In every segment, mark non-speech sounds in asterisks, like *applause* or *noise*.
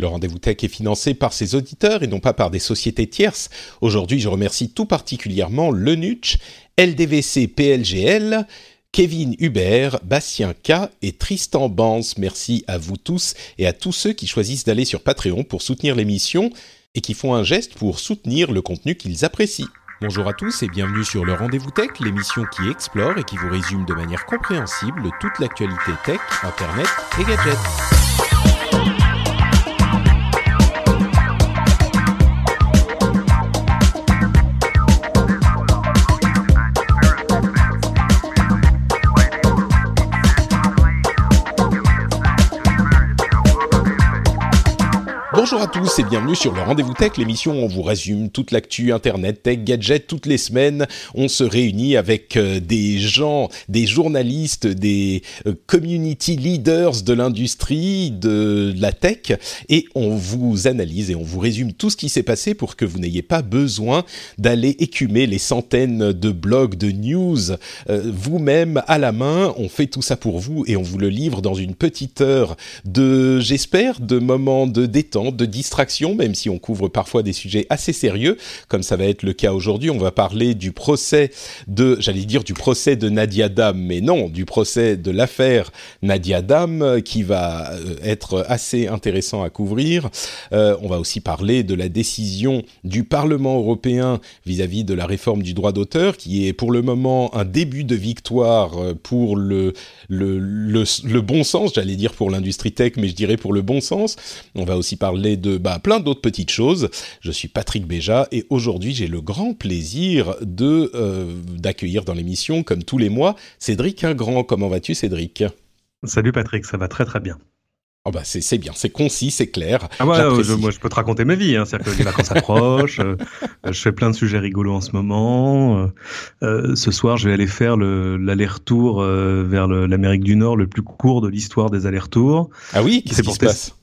Le rendez-vous tech est financé par ses auditeurs et non pas par des sociétés tierces. Aujourd'hui, je remercie tout particulièrement Lenuch, LDVC PLGL, Kevin Hubert, Bastien K et Tristan Bans. Merci à vous tous et à tous ceux qui choisissent d'aller sur Patreon pour soutenir l'émission et qui font un geste pour soutenir le contenu qu'ils apprécient. Bonjour à tous et bienvenue sur le Rendez-vous Tech, l'émission qui explore et qui vous résume de manière compréhensible toute l'actualité tech, internet et gadgets. Bonjour à tous et bienvenue sur le Rendez-vous Tech, l'émission où on vous résume toute l'actu Internet, tech, gadgets. Toutes les semaines, on se réunit avec euh, des gens, des journalistes, des euh, community leaders de l'industrie, de la tech, et on vous analyse et on vous résume tout ce qui s'est passé pour que vous n'ayez pas besoin d'aller écumer les centaines de blogs, de news euh, vous-même à la main. On fait tout ça pour vous et on vous le livre dans une petite heure de, j'espère, de moments de détente de distraction, même si on couvre parfois des sujets assez sérieux, comme ça va être le cas aujourd'hui. On va parler du procès de, j'allais dire du procès de Nadia Dam, mais non, du procès de l'affaire Nadia Dam, euh, qui va euh, être assez intéressant à couvrir. Euh, on va aussi parler de la décision du Parlement européen vis-à-vis de la réforme du droit d'auteur, qui est pour le moment un début de victoire pour le bon sens, j'allais dire pour l'industrie tech, mais je dirais pour le bon sens. On va aussi parler de bah, plein d'autres petites choses. Je suis Patrick Béja et aujourd'hui j'ai le grand plaisir de euh, d'accueillir dans l'émission, comme tous les mois, Cédric Ingrand. Comment vas-tu Cédric? Salut Patrick, ça va très très bien. Oh bah c'est c'est bien, c'est concis, c'est clair. Ah je- moi je peux te raconter ma vie, hein. c'est-à-dire que les vacances approchent, euh, je fais plein de sujets rigolos en ce moment. euh, euh, ce soir je vais aller faire le- l'aller-retour euh, vers l'Amérique du Nord, le plus court de l'histoire des allers-retours. Ah oui, qu'est-ce c'est qui pour se passe?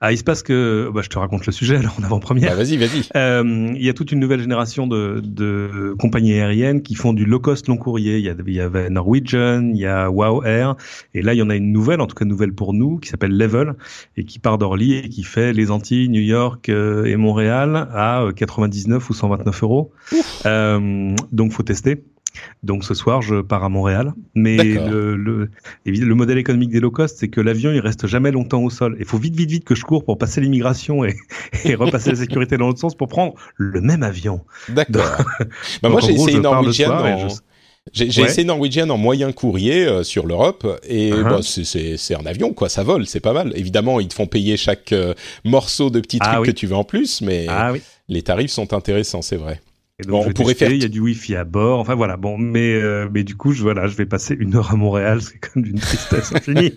Ah, il se passe que, bah, je te raconte le sujet alors en avant-première. Bah vas-y, vas-y. Euh, il y a toute une nouvelle génération de, de compagnies aériennes qui font du low cost long courrier. Il y, a, il y avait Norwegian, il y a Wow Air, et là il y en a une nouvelle, en tout cas nouvelle pour nous, qui s'appelle Level et qui part d'Orly et qui fait les Antilles, New York euh, et Montréal à euh, 99 ou 129 euros. Euh, donc faut tester. Donc ce soir, je pars à Montréal. Mais le, le, évidemment, le modèle économique des low cost, c'est que l'avion, il reste jamais longtemps au sol. Il faut vite, vite, vite que je cours pour passer l'immigration et, *laughs* et repasser la sécurité dans l'autre sens pour prendre le même avion. D'accord. bah moi j'ai essayé Norwegian en... je- J'ai j'ai Ouais. essayé Norwegian en moyen courrier euh, sur l'Europe et Uh-huh. bah, c'est- un avion quoi, ça vole, c'est pas mal. Évidemment, ils te font payer chaque euh, morceau de petits Ah trucs oui. que tu veux en plus, mais Ah oui. les tarifs sont intéressants, c'est vrai. Et donc, Bon, je on pourrait tester, faire Il y a du wifi à bord. Enfin voilà. Bon, mais euh, mais du coup, je voilà, je vais passer une heure à Montréal. C'est comme d'une tristesse *laughs* infinie.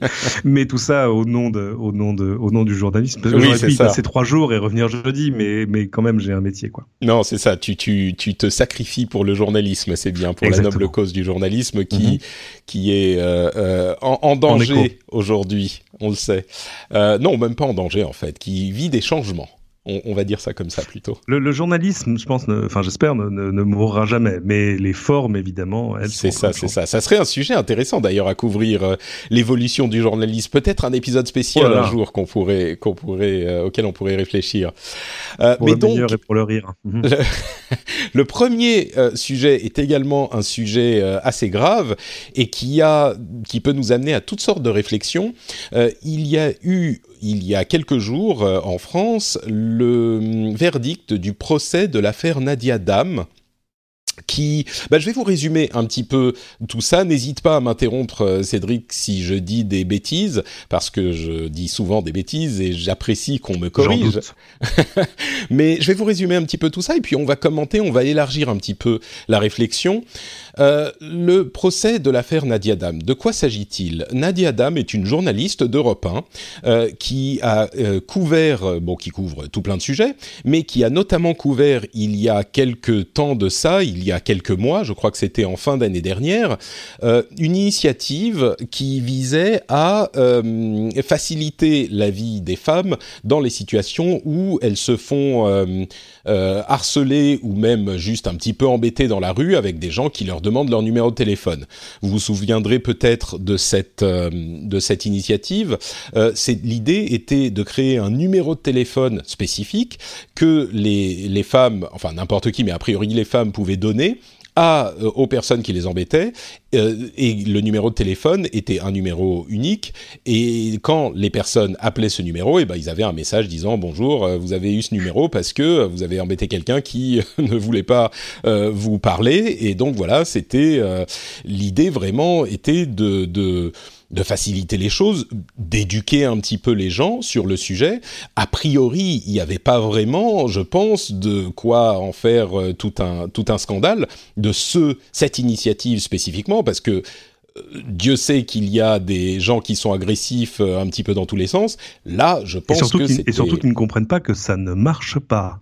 mais tout ça au nom de, au nom de, au nom du journalisme. Parce que Oui, j'aurais c'est pu y ça. passer trois jours et revenir jeudi, mais mais quand même, j'ai un métier quoi. Non, c'est ça. Tu, tu, tu te sacrifies pour le journalisme, c'est bien pour la noble cause du journalisme qui, Mhm. qui est euh, euh, en, en danger aujourd'hui. On le sait. Euh, non, même pas en danger en fait, qui vit des changements. On, on va dire ça comme ça plutôt. Le, le journalisme, je pense, enfin j'espère, ne, ne, ne mourra jamais. Mais les formes, évidemment, elles C'est ça, c'est ça. Ça serait un sujet intéressant d'ailleurs à couvrir euh, l'évolution du journalisme. Peut-être un épisode spécial Oh un jour qu'on pourrait, qu'on pourrait, euh, auquel on pourrait réfléchir. Euh, Pour mais le donc, meilleur et pour le rire. Mhm. *laughs* Le premier euh, sujet est également un sujet assez grave et qui a, qui peut nous amener à toutes sortes de réflexions. Il y a eu, il y a quelques jours euh, en France, le hum, verdict du procès de l'affaire Nadia Dam. qui, bah, je vais vous résumer un petit peu tout ça. N'hésite pas à m'interrompre, euh, Cédric, si je dis des bêtises, parce que je dis souvent des bêtises et j'apprécie qu'on me corrige. *laughs* Mais je vais vous résumer un petit peu tout ça et puis on va commenter, on va élargir un petit peu la réflexion. Euh, le procès de l'affaire Nadia Dam, de quoi s'agit-il? Nadia Dam est une journaliste d'Europe 1 euh, qui a euh, couvert, bon, qui couvre tout plein de sujets, mais qui a notamment couvert il y a quelques temps de ça, il y a quelques mois, je crois que c'était en fin d'année dernière, une initiative qui visait à faciliter la vie des femmes dans les situations où elles se font harceler ou même juste un petit peu embêter dans la rue avec des gens qui leur demandent leur numéro de téléphone. Vous vous souviendrez peut-être de cette euh, initiative. Euh, l'idée était de créer un numéro de téléphone spécifique que les femmes, enfin n'importe qui, mais a priori les femmes pouvaient donner euh, aux personnes qui les embêtaient euh, et le numéro de téléphone était un numéro unique et quand les personnes appelaient ce numéro et eh ben ils avaient un message disant bonjour euh, vous avez eu ce numéro parce que vous avez embêté quelqu'un qui *laughs* ne voulait pas vous parler et donc voilà c'était l'idée vraiment était de de faciliter les choses, d'éduquer un petit peu les gens sur le sujet. A priori, il n'y avait pas vraiment, je pense, de quoi en faire euh, tout un tout un scandale de ce cette initiative spécifiquement, parce que euh, Dieu sait qu'il y a des gens qui sont agressifs euh, un petit peu dans tous les sens. Là, je pense que et surtout qu'ils ne comprennent pas que ça ne marche pas.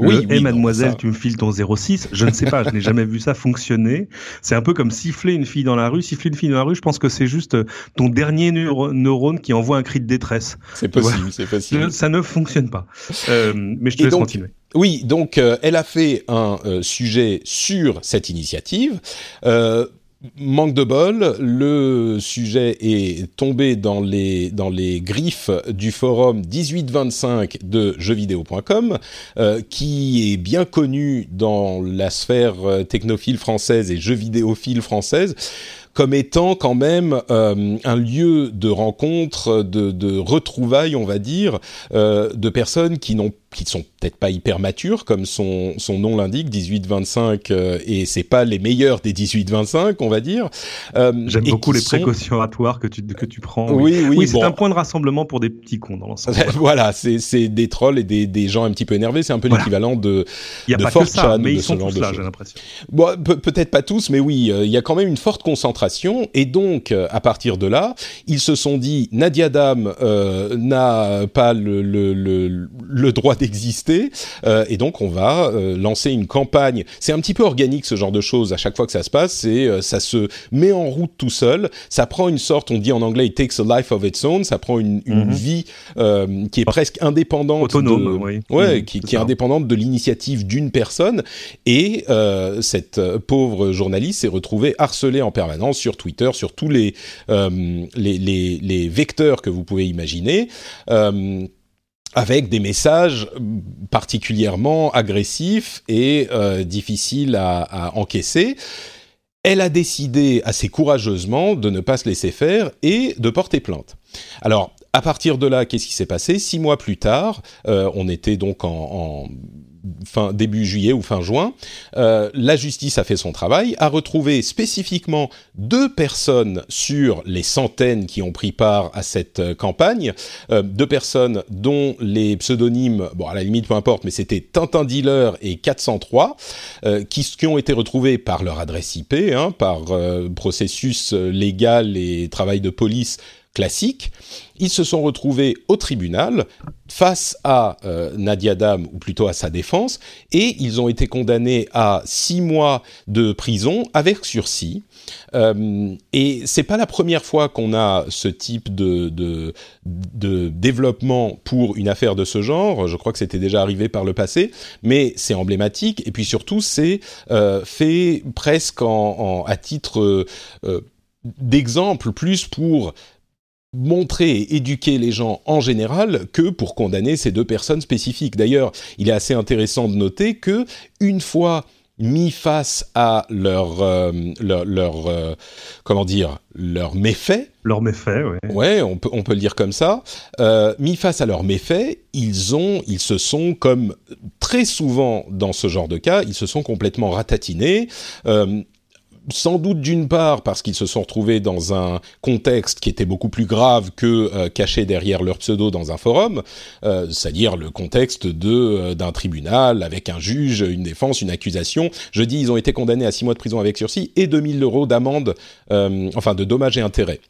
Oui, et mademoiselle, tu me files ton 06. Je ne sais pas, je n'ai jamais vu ça fonctionner. C'est un peu comme siffler une fille dans la rue. Siffler une fille dans la rue, je pense que c'est juste euh, ton dernier neurone qui envoie un cri de détresse. C'est possible, c'est possible. Ça ne fonctionne pas. Euh, mais je te laisse continuer. Oui, donc euh, elle a fait un sujet sur cette initiative. Manque de bol, le sujet est tombé dans les, griffes du forum 1825 de jeuxvideo.com, euh, qui est bien connu dans la sphère euh, technophile française et jeux vidéophile française comme étant quand même euh, un lieu de rencontre, de, retrouvailles, on va dire, de personnes qui n'ont qui sont peut-être pas hyper matures, comme son, son nom l'indique, 18-25, euh, et c'est pas les meilleurs des 18-25, on va dire. Euh, J'aime beaucoup les précautions oratoires que tu, que tu prends. Oui, oui, oui, c'est un point de rassemblement pour des petits cons dans l'ensemble. *laughs* voilà, c'est des trolls et des, des gens un petit peu énervés, c'est un peu l'équivalent de, il y a de pas que ça, mais ils sont tous là, j'ai l'impression. Bon, peut-être pas tous, mais oui, euh, il y a quand même une forte concentration, et donc, à partir de là, ils se sont dit, Nadia Dam n'a pas le, le, le, le droit exister. Euh, et donc, on va euh, lancer une campagne. C'est un petit peu organique ce genre de choses. À chaque fois que ça se passe, c'est euh, ça se met en route tout seul. Ça prend une sorte, on dit en anglais, it takes a life of its own. Ça prend une, une mhm. vie qui est presque indépendante, autonome, oui. ouais, qui, qui est indépendante de l'initiative d'une personne. Et cette pauvre journaliste s'est retrouvée harcelée en permanence sur Twitter, sur tous les les, les, les, vecteurs que vous pouvez imaginer. Euh, avec des messages particulièrement agressifs et euh, difficiles à, encaisser. Elle a décidé assez courageusement de ne pas se laisser faire et de porter plainte. Alors, à partir de là, qu'est-ce qui s'est passé? Six mois plus tard, euh, on était donc en fin début juillet ou fin juin, euh, la justice a fait son travail, a retrouvé spécifiquement deux personnes sur les centaines qui ont pris part à cette euh, campagne, euh, deux personnes dont les pseudonymes, bon à la limite peu importe, mais c'était Tintin Dealer et 403, euh, qui, qui, ont été retrouvés par leur adresse IP, hein, par euh, processus légal et travail de police classique. Ils se sont retrouvés au tribunal face à euh, Nadia Dam, ou plutôt à sa défense, et ils ont été condamnés à six mois de prison avec sursis. Euh, et c'est pas la première fois qu'on a ce type de, de, développement pour une affaire de ce genre. Je crois que c'était déjà arrivé par le passé, mais c'est emblématique. Et puis surtout, c'est euh, fait presque en, à titre d'exemple, plus pour montrer et éduquer les gens en général que pour condamner ces deux personnes spécifiques. D'ailleurs, il est assez intéressant de noter que une fois mis face à leur leur, leur comment dire leur méfait. Leur méfait, oui. Ouais, on peut on peut le dire comme ça. mis face à leurs méfaits, ils ont ils se sont comme très souvent dans ce genre de cas, ils se sont complètement ratatinés sans doute d'une part parce qu'ils se sont retrouvés dans un contexte qui était beaucoup plus grave que euh, caché derrière leur pseudo dans un forum, euh, c'est-à-dire le contexte de euh, d'un tribunal avec un juge, une défense, une accusation. Je dis ils ont été condamnés à six mois de prison avec sursis et 2000 euros d'amende, enfin de dommages et intérêts.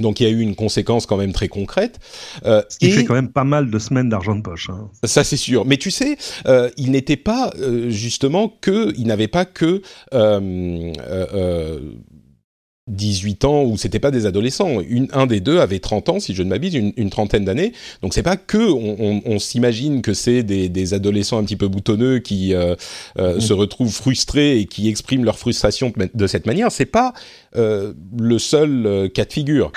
Donc il y a eu une conséquence quand même très concrète. Euh, Ce qui fait quand même pas mal de semaines d'argent de poche. Hein. Ça c'est sûr. Mais tu sais, euh, il n'était pas euh, justement que, il n'avait pas que 18 ans ou c'était pas des adolescents. Une, un des deux avait 30 ans, si je ne m'abuse, une, une, trentaine d'années. Donc c'est pas que on, on, on s'imagine que c'est des, des, adolescents un petit peu boutonneux qui euh, euh, mmh. se retrouvent frustrés et qui expriment leur frustration de cette manière. C'est pas euh, le seul euh, cas de figure.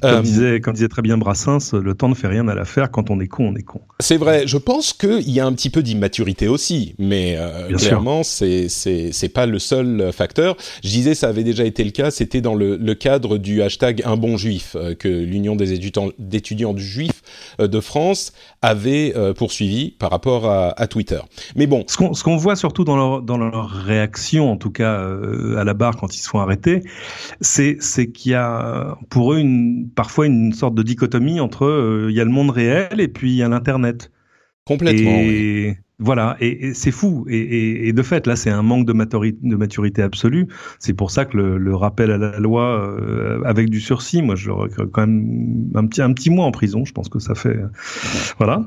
Comme, euh, disait, comme disait très bien Brassens, le temps ne fait rien à l'affaire. Quand on est con, on est con. C'est vrai. Je pense qu'il y a un petit peu d'immaturité aussi, mais euh, clairement, c'est c'est pas le seul facteur. Je disais, ça avait déjà été le cas. C'était dans le, le, cadre du hashtag un bon juif euh, que l'Union des étudiants d'étudiants juifs euh, de France avait poursuivi par rapport à, à, Twitter. Mais bon, ce qu'on qu'on voit surtout dans leur dans leur réaction, en tout cas à la barre quand ils se font arrêter, c'est qu'il y a pour eux une parfois une sorte de dichotomie entre euh, il y a le monde réel et puis il y a l'internet. Complètement. Et, voilà, et, c'est fou. Et, et, de fait, là, c'est un manque de maturité, de maturité absolue. C'est pour ça que le, le, rappel à la loi euh, avec du sursis, moi, je quand même un petit, un petit mois en prison. Je pense que ça fait, voilà,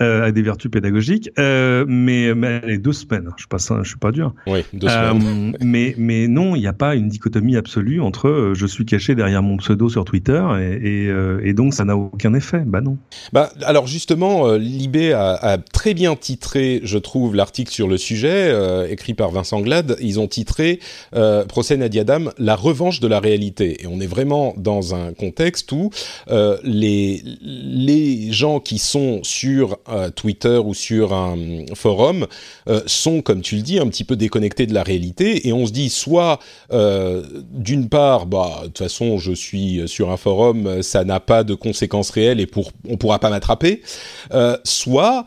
euh, avec des vertus pédagogiques. Euh, mais, mais les deux semaines, je suis pas, je suis pas dur. Oui, deux semaines. Euh, mais, mais non, il n'y a pas une dichotomie absolue entre euh, je suis caché derrière mon pseudo sur Twitter et, et, donc ça n'a aucun effet. Bah non. Bah alors justement, Libé a, a très bien titré je trouve, l'article sur le sujet, euh, écrit par Vincent Glad. Ils ont titré euh, Procès Nadia Dam, la revanche de la réalité. Et on est vraiment dans un contexte où euh, les, les gens qui sont sur euh, Twitter ou sur un forum sont, comme tu le dis, un petit peu déconnectés de la réalité. Et on se dit, soit, d'une part, bah, de toute façon, je suis sur un forum, ça n'a pas de conséquences réelles et pour, on pourra pas m'attraper. soit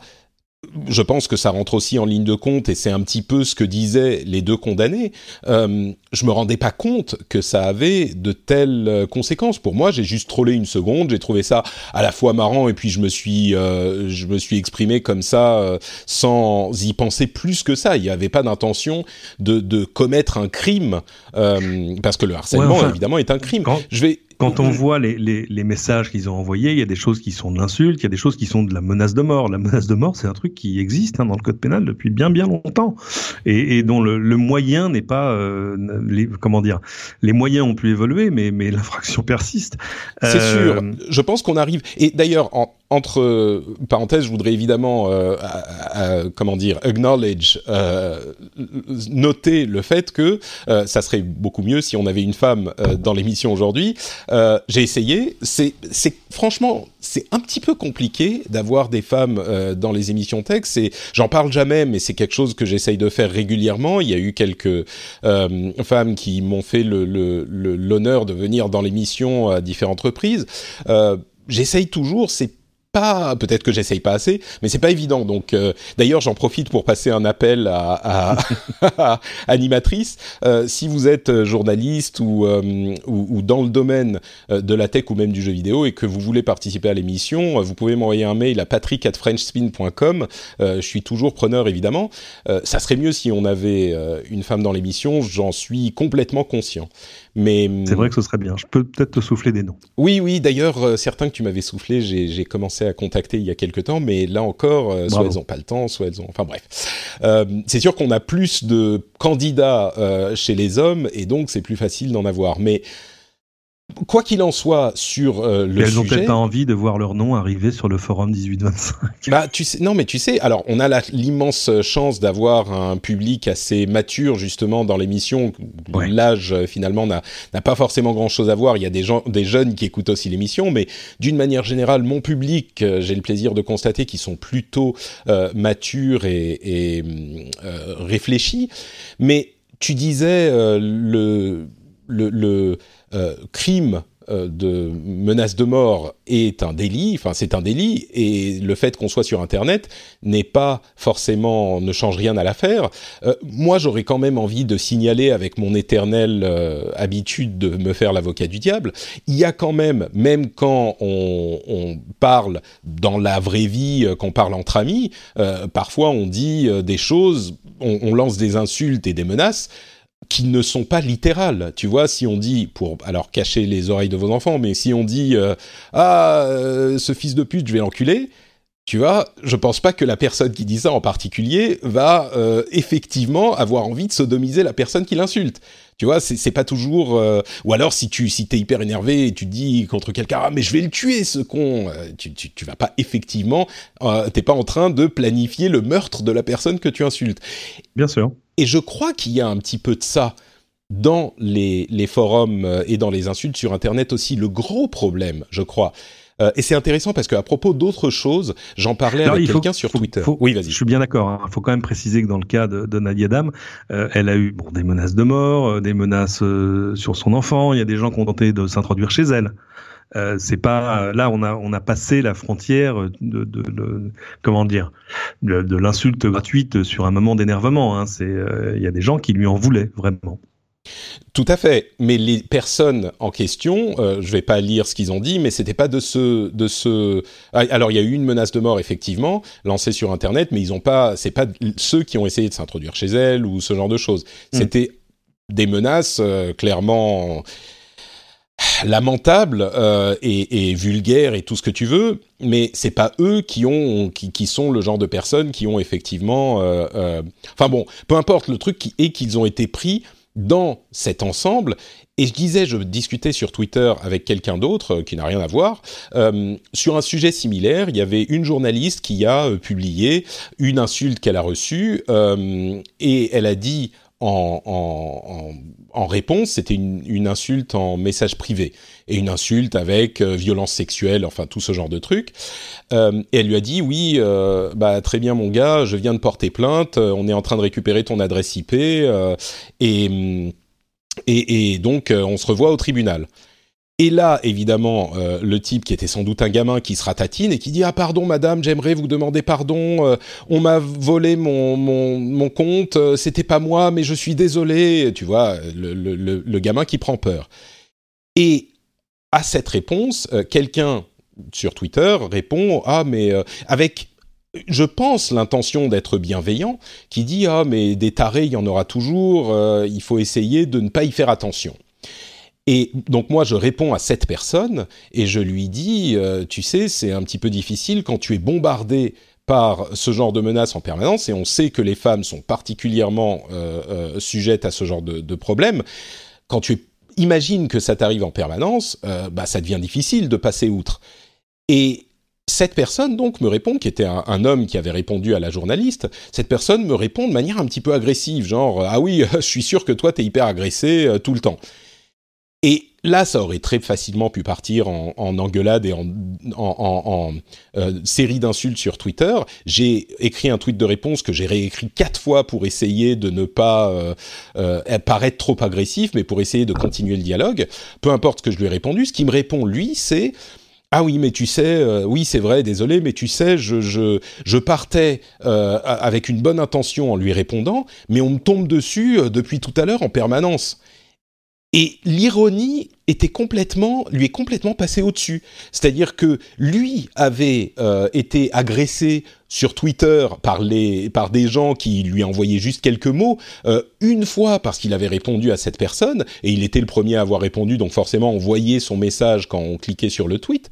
je pense que ça rentre aussi en ligne de compte et c'est un petit peu ce que disaient les deux condamnés. Euh, je me rendais pas compte que ça avait de telles euh, conséquences. Pour moi, j'ai juste trollé une seconde, j'ai trouvé ça à la fois marrant et puis je me suis, euh, je me suis exprimé comme ça euh, sans y penser plus que ça. Il n'y avait pas d'intention de, de, commettre un crime parce que le harcèlement ouais, enfin, évidemment est un crime. Quand... Je vais quand on voit les, les, les messages qu'ils ont envoyés, il y a des choses qui sont de l'insulte, il y a des choses qui sont de la menace de mort. La menace de mort, c'est un truc qui existe hein, dans le code pénal depuis bien bien longtemps et, et dont le, le moyen n'est pas, euh, les, comment dire, les moyens ont pu évoluer, mais, mais l'infraction persiste. C'est euh... sûr. Je pense qu'on arrive. Et d'ailleurs, en, entre euh, parenthèses, je voudrais évidemment, euh, comment dire, acknowledge, euh, noter le fait que euh, ça serait beaucoup mieux si on avait une femme euh, dans l'émission aujourd'hui. Euh, j'ai essayé. C'est, franchement, c'est un petit peu compliqué d'avoir des femmes dans les émissions tech. C'est, j'en parle jamais, mais c'est quelque chose que j'essaye de faire régulièrement. Il y a eu quelques femmes qui m'ont fait le, le, le, l'honneur de venir dans l'émission à différentes reprises. J'essaye toujours. C'est pas, peut-être que j'essaye pas assez, mais c'est pas évident. Donc, euh, d'ailleurs, j'en profite pour passer un appel à, à, *laughs* à animatrice. Euh, si vous êtes journaliste ou, euh, ou, ou, dans le domaine euh, de la tech ou même du jeu vidéo et que vous voulez participer à l'émission, euh, vous pouvez m'envoyer un mail à patrick@frenchspin.com. je suis toujours preneur, évidemment. ça serait mieux si on avait une femme dans l'émission. J'en suis complètement conscient. Mais c'est vrai que ce serait bien. Je peux peut-être te souffler des noms. Oui, oui. D'ailleurs, certains que tu m'avais soufflé, j'ai commencé à contacter il y a quelques temps, mais là encore, euh, soit elles n'ont pas le temps, soit elles ont... Enfin bref. Euh, c'est sûr qu'on a plus de candidats euh, chez les hommes, et donc c'est plus facile d'en avoir. Mais quoi qu'il en soit sur euh, le elles sujet, ont peut-être pas envie de voir leur nom arriver sur le forum 1825. Bah, tu sais, non, mais tu sais, alors on a l'immense chance d'avoir un public assez mature justement dans l'émission. Ouais. L'âge euh, finalement n'a pas forcément grand-chose à voir. Il y a des gens, des jeunes qui écoutent aussi l'émission, mais d'une manière générale, mon public, euh, j'ai le plaisir de constater qu'ils sont plutôt euh, matures et, et euh, réfléchis. Mais tu disais le le, euh, crime euh, de menace de mort est un délit, enfin c'est un délit, et le fait qu'on soit sur Internet n'est pas forcément, ne change rien à l'affaire. Euh, moi j'aurais quand même envie de signaler avec mon éternelle habitude de me faire l'avocat du diable, il y a quand même, même quand on, parle dans la vraie vie, qu'on parle entre amis, parfois on dit des choses, on lance des insultes et des menaces qui ne sont pas littérales. Tu vois, si on dit, pour alors cacher les oreilles de vos enfants, mais si on dit euh, ah euh, ce fils de pute, je vais l'enculer, tu vois, je pense pas que la personne qui dit ça en particulier va euh, effectivement avoir envie de sodomiser la personne qui l'insulte. Tu vois, c'est pas toujours. euh, Ou alors, si tu si t'es hyper énervé et tu dis contre quelqu'un, ah mais je vais le tuer ce con, tu, tu tu vas pas effectivement, t'es pas en train de planifier le meurtre de la personne que tu insultes. Bien sûr. Et je crois qu'il y a un petit peu de ça dans les, les forums euh, et dans les insultes sur Internet aussi. Le gros problème, je crois. Euh, et c'est intéressant parce qu'à propos d'autres choses, j'en parlais avec quelqu'un sur faut- Twitter. faut- oui, vas-y. Je suis bien d'accord. Il faut quand même préciser que dans le cas de, de Nadia Dam, euh, elle a eu bon, des menaces de mort, euh, des menaces sur son enfant. Il y a des gens qui ont tenté de s'introduire chez elle. Euh, c'est pas là on a on a passé la frontière de, de, de- comment dire de, de l'insulte gratuite sur un moment d'énervement. Hein. C'est euh, il y a des gens qui lui en voulaient vraiment. Tout à fait. Mais les personnes en question, euh, je vais pas lire ce qu'ils ont dit, mais c'était pas de ce, de ce. Ah, Alors il y a eu une menace de mort effectivement lancée sur Internet, mais ils ont pas. C'est pas ceux qui ont essayé de s'introduire chez elle ou ce genre de choses. Mm. C'était des menaces euh, clairement lamentables euh, et, vulgaires et tout ce que tu veux, mais c'est pas eux qui ont qui, sont le genre de personnes qui ont effectivement. euh, euh, Enfin bon, peu importe le truc qui est qu'ils ont été pris dans cet ensemble. Et je disais, je discutais sur Twitter avec quelqu'un d'autre qui n'a rien à voir sur un sujet similaire. Il y avait une journaliste qui a publié une insulte qu'elle a reçue et elle a dit en, réponse, c'était une, insulte en message privé et une insulte avec euh, violence sexuelle, enfin tout ce genre de trucs. Euh, et elle lui a dit oui, euh, bah très bien mon gars, je viens de porter plainte, on est en train de récupérer ton adresse IP et, et donc on se revoit au tribunal. Et là, évidemment, euh, le type qui était sans doute un gamin qui se ratatine et qui dit ah pardon madame, j'aimerais vous demander pardon, euh, on m'a volé mon mon, compte, euh, c'était pas moi, mais je suis désolé. Tu vois, le, le, le, gamin qui prend peur. Et à cette réponse, quelqu'un sur Twitter répond ah mais avec je pense l'intention d'être bienveillant, qui dit ah mais des tarés il y en aura toujours, il faut essayer de ne pas y faire attention. Et donc moi je réponds à cette personne et je lui dis euh, tu sais c'est un petit peu difficile quand tu es bombardé par ce genre de menaces en permanence et on sait que les femmes sont particulièrement euh, euh, sujettes à ce genre de, de problème. Quand tu imagines que ça t'arrive en permanence, bah ça devient difficile de passer outre. Et cette personne donc me répond, qui était un, un, homme qui avait répondu à la journaliste, cette personne me répond de manière un petit peu agressive, genre ah oui, *laughs* je suis sûr que toi t'es hyper agressé tout le temps. Et là, ça aurait très facilement pu partir en, en engueulade et en, euh, série d'insultes sur Twitter. J'ai écrit un tweet de réponse que j'ai réécrit quatre fois pour essayer de ne pas euh, euh, paraître trop agressif, mais pour essayer de continuer le dialogue. Peu importe ce que je lui ai répondu, ce qui me répond lui, c'est ah oui, mais tu sais, oui, c'est vrai, désolé, mais tu sais, je, je, je partais avec une bonne intention en lui répondant, mais on me tombe dessus depuis tout à l'heure en permanence. Et l'ironie était complètement, lui est complètement passée au-dessus. C'est-à-dire que lui avait euh, été agressé sur Twitter par, les, par des gens qui lui envoyaient juste quelques mots, euh, une fois parce qu'il avait répondu à cette personne, et il était le premier à avoir répondu, donc forcément on voyait son message quand on cliquait sur le tweet,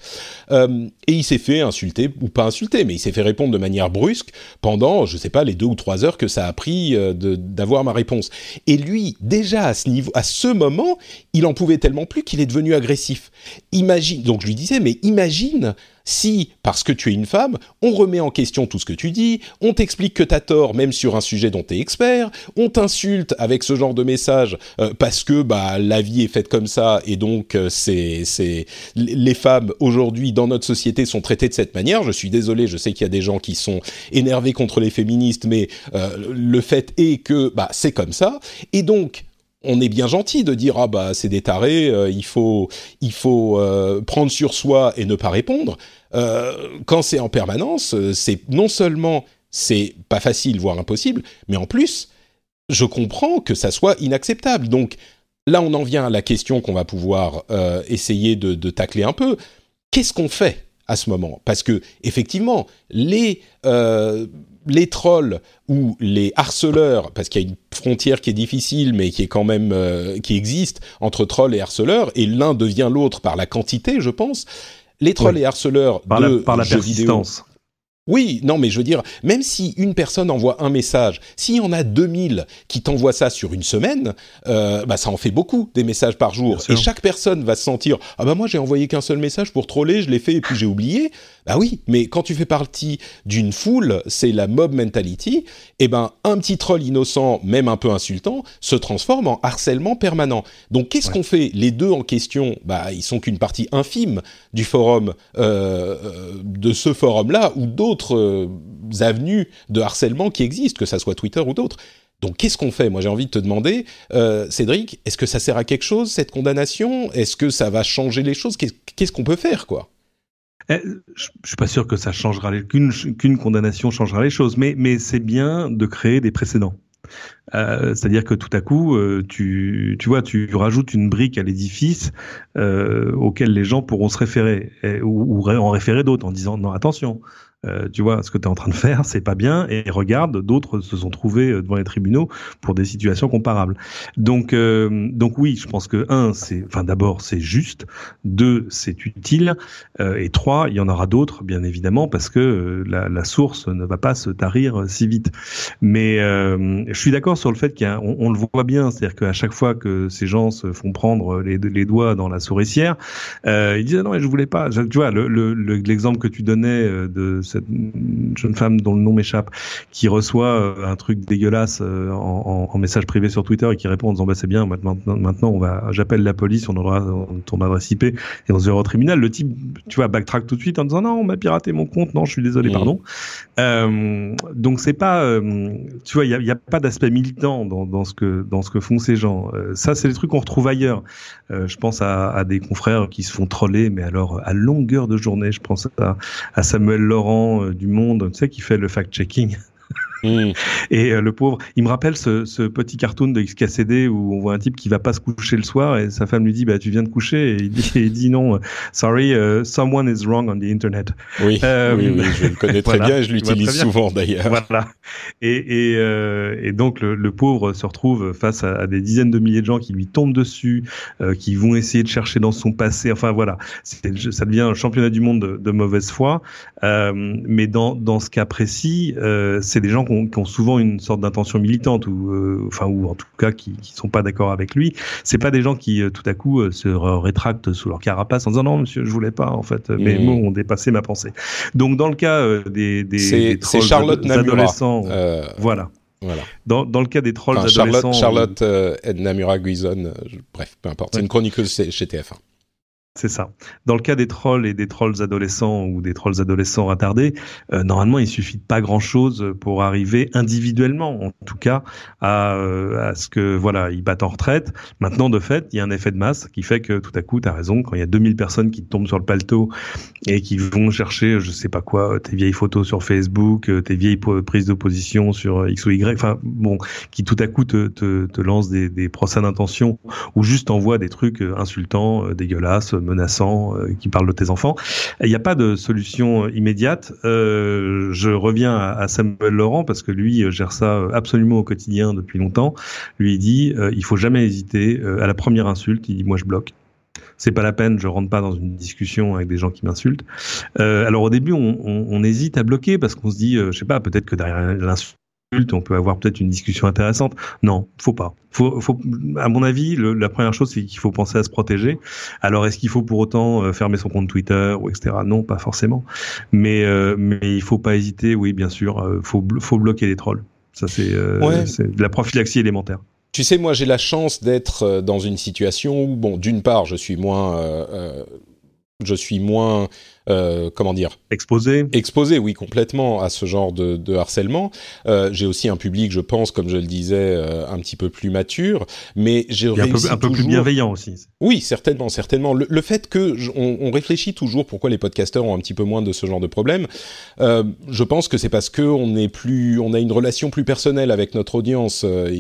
euh, et il s'est fait insulter, ou pas insulter, mais il s'est fait répondre de manière brusque pendant, je sais pas, les deux ou trois heures que ça a pris d'avoir ma réponse. Et lui, déjà à ce niveau, à ce moment, il en pouvait tellement plus qu'il est devenu agressif. Imagine, donc je lui disais, mais imagine si, parce que tu es une femme, on remet en question tout ce que tu dis, on t'explique que t'as tort même sur un sujet dont tu es expert, on t'insulte avec ce genre de message euh, parce que bah la vie est faite comme ça et donc euh, c'est c'est les femmes aujourd'hui dans notre société sont traitées de cette manière. Je suis désolé, je sais qu'il y a des gens qui sont énervés contre les féministes, mais euh, le fait est que bah c'est comme ça et donc on est bien gentil de dire ah bah c'est des tarés, il faut il faut prendre sur soi et ne pas répondre. Euh, quand c'est en permanence, euh, c'est non seulement c'est pas facile, voire impossible, mais en plus, je comprends que ça soit inacceptable. Donc là, on en vient à la question qu'on va pouvoir euh, essayer de, de, tacler un peu. Qu'est-ce qu'on fait à ce moment? Parce que effectivement, les euh, les trolls ou les harceleurs, parce qu'il y a une frontière qui est difficile, mais qui est quand même qui existe entre trolls et harceleurs, et l'un devient l'autre par la quantité, je pense les trolls et harceleurs par de la, par la jeux persistance. Oui, non, mais je veux dire, même si une personne envoie un message, s'il y en a 2000 qui t'envoient ça sur une semaine, euh, bah ça en fait beaucoup des messages par jour. Et chaque personne va se sentir ah bah moi j'ai envoyé qu'un seul message pour troller, je l'ai fait et puis j'ai oublié. Bah oui, mais quand tu fais partie d'une foule, c'est la mob mentality. Et eh ben un petit troll innocent, même un peu insultant, se transforme en harcèlement permanent. Donc qu'est-ce qu'on fait? Les deux en question, bah ils sont qu'une partie infime du forum, euh, euh de ce forum-là ou d'autres euh, avenues de harcèlement qui existent, que ça soit Twitter ou d'autres. Donc qu'est-ce qu'on fait? Moi j'ai envie de te demander, euh, Cédric, est-ce que ça sert à quelque chose cette condamnation? Est-ce que ça va changer les choses? Qu'est-ce qu'on peut faire quoi? Eh, je, suis pas sûr que ça changera qu'une condamnation changera les choses, mais c'est bien de créer des précédents. Euh, c'est-à-dire que tout à coup, tu, vois, tu rajoutes une brique à l'édifice auquel les gens pourront se référer ou, en référer d'autres en disant non attention, euh, tu vois, ce que tu es en train de faire, c'est pas bien, et regarde, d'autres se sont trouvés euh, devant les tribunaux pour des situations comparables. Donc, euh, donc oui, je pense que un, c'est, enfin d'abord, c'est juste, deux, c'est utile, et trois, il y en aura d'autres, bien évidemment, parce que la, la, source ne va pas se tarir si vite. Mais je suis d'accord sur le fait qu'on on le voit bien, c'est-à-dire qu'à chaque fois que ces gens se font prendre les, les doigts dans la souricière, ils disent ah non, je voulais pas. Tu vois, l'exemple le, le, que tu donnais de cette jeune femme dont le nom m'échappe, qui reçoit euh, un truc dégueulasse euh, en, en, message privé sur Twitter et qui répond en disant bah c'est bien, maintenant, maintenant on va, j'appelle la police, on aura ton adresse IP et on se verra au tribunal. Le type, tu vois, backtrack tout de suite en disant non, on m'a piraté mon compte, non, je suis désolé, mmh. pardon. Euh, donc c'est pas, euh, tu vois, il y a, y a, pas d'aspect militant dans, dans, ce que dans ce que font ces gens. ça, c'est des trucs qu'on retrouve ailleurs. je pense à, à, des confrères qui se font troller, mais alors à longueur de journée. Je pense à, à Samuel Laurent euh, du Monde, tu sais, qui fait le fact-checking. Mm. Et euh, le pauvre, il me rappelle ce, ce, petit cartoon de XKCD où on voit un type qui va pas se coucher le soir et sa femme lui dit bah tu viens de coucher et il dit, *laughs* il dit non euh, sorry uh, someone is wrong on the internet. Oui, euh, oui, oui, je le connais très bien, je l'utilise souvent d'ailleurs. Voilà. Et, et, euh, et donc le, le, pauvre se retrouve face à, à, des dizaines de milliers de gens qui lui tombent dessus, qui vont essayer de chercher dans son passé. Enfin voilà, ça devient un championnat du monde de, de mauvaise foi. mais dans dans ce cas précis, c'est des gens qui ont, souvent une sorte d'intention militante ou euh, enfin ou en tout cas qui, qui sont pas d'accord avec lui. C'est pas des gens qui euh, tout à coup euh, se rétractent sous leur carapace en disant non monsieur je voulais pas en fait mes mmh. mots ont dépassé ma pensée. Donc dans le cas des des, des trolls Charlotte adolescents, voilà. Voilà. Dans, dans, le cas des trolls enfin, adolescents, Charlotte, Charlotte Namura Guizon, bref, peu importe, c'est une chroniqueuse chez TF1. C'est ça. Dans le cas des trolls et des trolls adolescents ou des trolls adolescents retardés, euh, normalement, il suffit de pas grand-chose pour arriver individuellement, en tout cas, à, euh, à, ce que voilà, ils battent en retraite. Maintenant, de fait, il y a un effet de masse qui fait que tout à coup, tu as raison, quand il y a 2000 personnes qui tombent sur le paletot et qui vont chercher, je sais pas quoi, tes vieilles photos sur Facebook, tes vieilles prises d'opposition sur X ou Y, enfin bon, qui tout à coup te, te, te lancent des, des procès d'intention ou juste envoient des trucs insultants, dégueulasses menaçant, euh, qui parle de tes enfants. Il n'y a pas de solution immédiate. Euh, je reviens à, Samuel Laurent parce que lui euh, gère ça absolument au quotidien depuis longtemps. Lui il dit il faut jamais hésiter à la première insulte. Il dit moi je bloque c'est pas la peine, je rentre pas dans une discussion avec des gens qui m'insultent. Alors au début, on, hésite à bloquer parce qu'on se dit, euh, je sais pas, peut-être que derrière l'insulte on peut avoir peut-être une discussion intéressante. Non, faut pas. Faut, faut, à mon avis, la première chose, c'est qu'il faut penser à se protéger. Alors, est-ce qu'il faut pour autant euh, fermer son compte Twitter ou etc. Non, pas forcément. Mais, euh, mais il faut pas hésiter. Oui, bien sûr, euh, faut, faut bloquer les trolls. Ça, c'est euh, de la prophylaxie élémentaire. Tu sais, moi, j'ai la chance d'être dans une situation où, bon, d'une part, je suis moins, je suis moins euh, comment dire? Exposé. Exposé, oui, complètement à ce genre de, de harcèlement. Euh, j'ai aussi un public, je pense, comme je le disais, euh, un petit peu plus mature, mais j'ai réussi un peu, un peu plus bienveillant aussi. Oui, certainement, certainement. Le, le fait que on, on, réfléchit toujours pourquoi les podcasteurs ont un petit peu moins de ce genre de problème, euh, je pense que c'est parce que on est plus, on a une relation plus personnelle avec notre audience. Euh,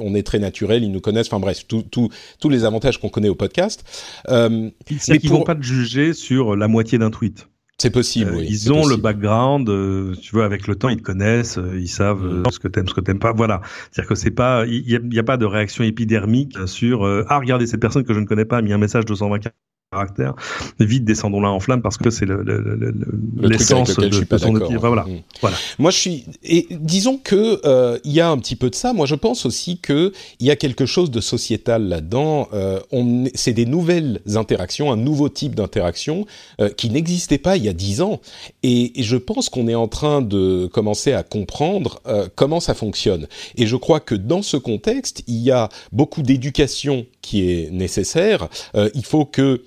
on est très naturel, ils nous connaissent. Enfin bref, tous les avantages qu'on connaît au podcast. Euh, mais qu'ils pour... vont pas te juger sur la moitié d'un tweet. C'est possible. Euh, oui, ils ont possible. le background, euh, tu vois, avec le temps, ils te connaissent, euh, ils savent mm. ce que t'aimes, ce que t'aimes pas. Voilà. C'est-à-dire que c'est pas, il y, y, a pas de réaction épidermique sur ah regardez cette personne que je ne connais pas a mis un message de 124 caractère. Vite descendons là en flamme parce que c'est l'essence le, le, le, de, de son opinion. Enfin, voilà. Mmh. voilà. Moi, je suis. Et disons que euh, il y a un petit peu de ça. Moi, je pense aussi que il y a quelque chose de sociétal là-dedans. Euh, on, c'est des nouvelles interactions, un nouveau type d'interaction euh, qui n'existait pas il y a dix ans. Et, et je pense qu'on est en train de commencer à comprendre euh, comment ça fonctionne. Et je crois que dans ce contexte, il y a beaucoup d'éducation qui est nécessaire. Euh, il faut que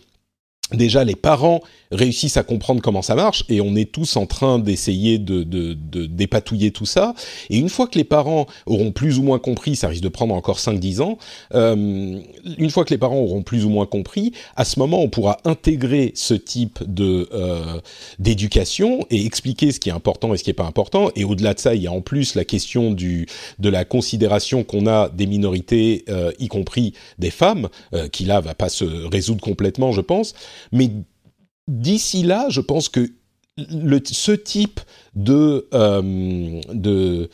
déjà les parents réussissent à comprendre comment ça marche et on est tous en train d'essayer de, de, de, dépatouiller tout ça. Et une fois que les parents auront plus ou moins compris, ça risque de prendre encore 5-10 ans, euh, une fois que les parents auront plus ou moins compris, à ce moment on pourra intégrer ce type de euh, d'éducation et expliquer ce qui est important et ce qui n'est pas important. Et au-delà de ça, il y a en plus la question du, de la considération qu'on a des minorités, euh, y compris des femmes, euh, qui là va pas se résoudre complètement, je pense. Mais d'ici là, je pense que ce type de, euh, de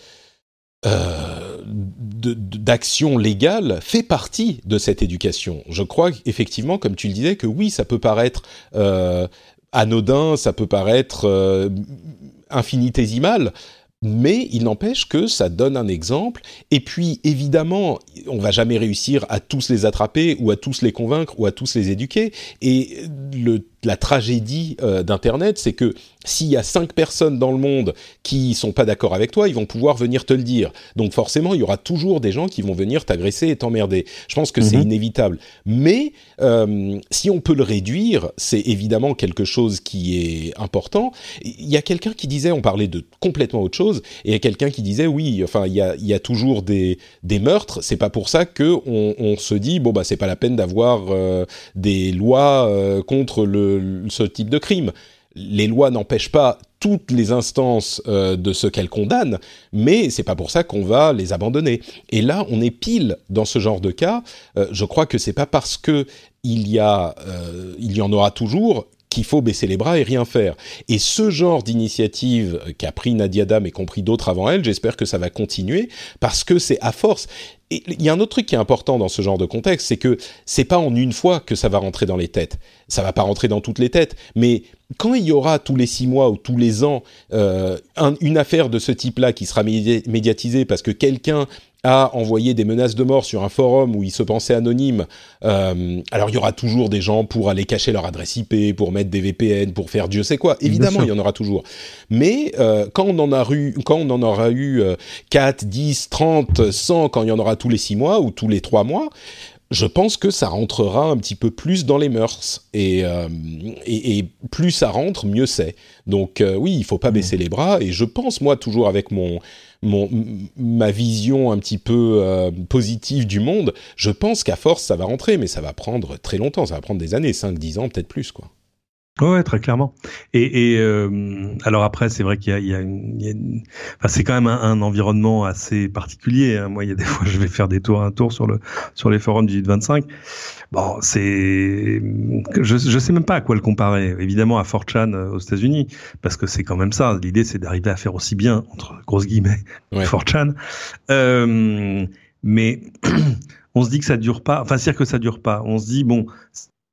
euh, d'action légale fait partie de cette éducation. Je crois effectivement, comme tu le disais, que oui, ça peut paraître euh, anodin, ça peut paraître euh, infinitésimal, mais il n'empêche que ça donne un exemple. Et puis, évidemment, on va jamais réussir à tous les attraper ou à tous les convaincre ou à tous les éduquer. Et le, la tragédie euh, d'Internet, c'est que s'il y a cinq personnes dans le monde qui sont pas d'accord avec toi, ils vont pouvoir venir te le dire. Donc forcément, il y aura toujours des gens qui vont venir t'agresser et t'emmerder. Je pense que mm -hmm. c'est inévitable. Mais euh, si on peut le réduire, c'est évidemment quelque chose qui est important. Il y a quelqu'un qui disait, on parlait de complètement autre chose, et il y a quelqu'un qui disait, oui, enfin, il y a, il y a toujours des, des meurtres. C'est pas pour ça que on, on se dit, bon bah c'est pas la peine d'avoir euh, des lois contre le, ce type de crime les lois n'empêchent pas toutes les instances euh, de ce qu'elles condamnent, mais c'est pas pour ça qu'on va les abandonner. Et là, on est pile dans ce genre de cas. Euh, je crois que c'est pas parce que il y a, euh, il y en aura toujours qu'il faut baisser les bras et rien faire. Et ce genre d'initiative qu'a pris Nadia Dam et compris d'autres avant elle, j'espère que ça va continuer parce que c'est à force. Il y a un autre truc qui est important dans ce genre de contexte, c'est que c'est pas en une fois que ça va rentrer dans les têtes. Ça va pas rentrer dans toutes les têtes, mais quand il y aura tous les six mois ou tous les ans euh, un, une affaire de ce type-là qui sera médiatisée parce que quelqu'un a envoyé des menaces de mort sur un forum où il se pensait anonyme, euh, alors il y aura toujours des gens pour aller cacher leur adresse IP, pour mettre des VPN, pour faire Dieu sait quoi. Évidemment, il y en aura toujours. Mais euh, quand on en a eu, quand on en aura eu euh, 4, 10, 30, 100, quand il y en aura tous les six mois ou tous les trois mois, je pense que ça rentrera un petit peu plus dans les mœurs. Et, euh, et, et plus ça rentre, mieux c'est. Donc euh, oui, il faut pas baisser les bras. Et je pense moi toujours avec mon mon ma vision un petit peu euh, positive du monde, je pense qu'à force ça va rentrer, mais ça va prendre très longtemps, ça va prendre des années, 5, 10 ans, peut-être plus quoi. Ouais, très clairement. Et, et euh, alors après, c'est vrai qu'il y a, il y a, une, il y a une... enfin, c'est quand même un, un, environnement assez particulier. Hein. Moi, il y a des *laughs* fois, je vais faire des tours, un tour sur le sur les forums du 25. Bon, c'est, je, je sais même pas à quoi le comparer. Évidemment, à 4chan euh, aux États-Unis, parce que c'est quand même ça. L'idée, c'est d'arriver à faire aussi bien entre grosses guillemets ouais. 4chan. Euh, mais *clears throat* on se dit que ça dure pas. Enfin, c'est-à-dire que ça dure pas. On se dit bon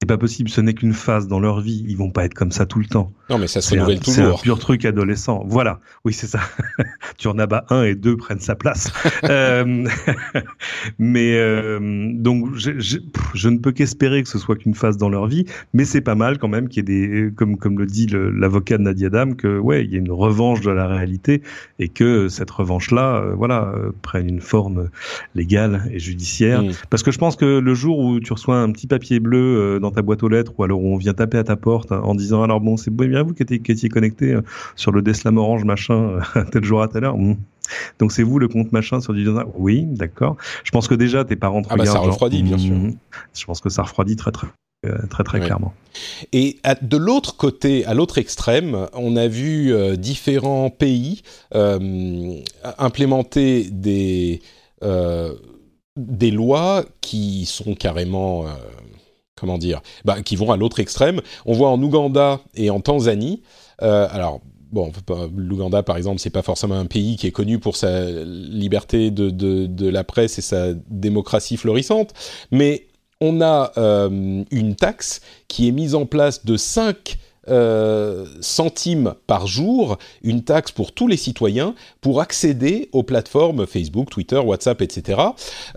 pas possible. Ce n'est qu'une phase dans leur vie. Ils vont pas être comme ça tout le temps. Non, mais ça se renouvelle toujours. C'est un pur truc adolescent. Voilà. Oui, c'est ça. *laughs* tu en abats un et deux prennent sa place. *laughs* euh, *laughs* mais euh, donc, je, je, je, ne peux qu'espérer que ce soit qu'une phase dans leur vie. Mais c'est pas mal quand même qu'il y ait des, comme comme le dit l'avocat de Nadia Dam, que ouais, il y a une revanche de la réalité et que cette revanche-là, euh, voilà, euh, prenne une forme légale et judiciaire. Mm. Parce que je pense que le jour où tu reçois un petit papier bleu euh, dans ta boîte aux lettres, ou alors on vient taper à ta porte en disant alors bon, c'est bien vous qui étiez, qui étiez connecté sur le Deslam Orange machin *laughs* tel jour à telle heure. Mm. Donc c'est vous le compte machin sur du Oui, d'accord. Je pense que déjà tes parents te ah bah ça refroidit, bien sûr. Mm, je pense que ça refroidit très très très très clairement. Et de l'autre côté, à l'autre extrême, on a vu différents pays euh, implémenter des euh, des lois qui sont carrément, euh, comment dire, bah, qui vont à l'autre extrême. On voit en Ouganda et en Tanzanie. Euh, alors, bon, l'Ouganda, par exemple, c'est pas forcément un pays qui est connu pour sa liberté de, la presse et sa démocratie florissante, mais on a euh, une taxe qui est mise en place de 5 euh, centimes par jour, une taxe pour tous les citoyens pour accéder aux plateformes Facebook, Twitter, WhatsApp, etc.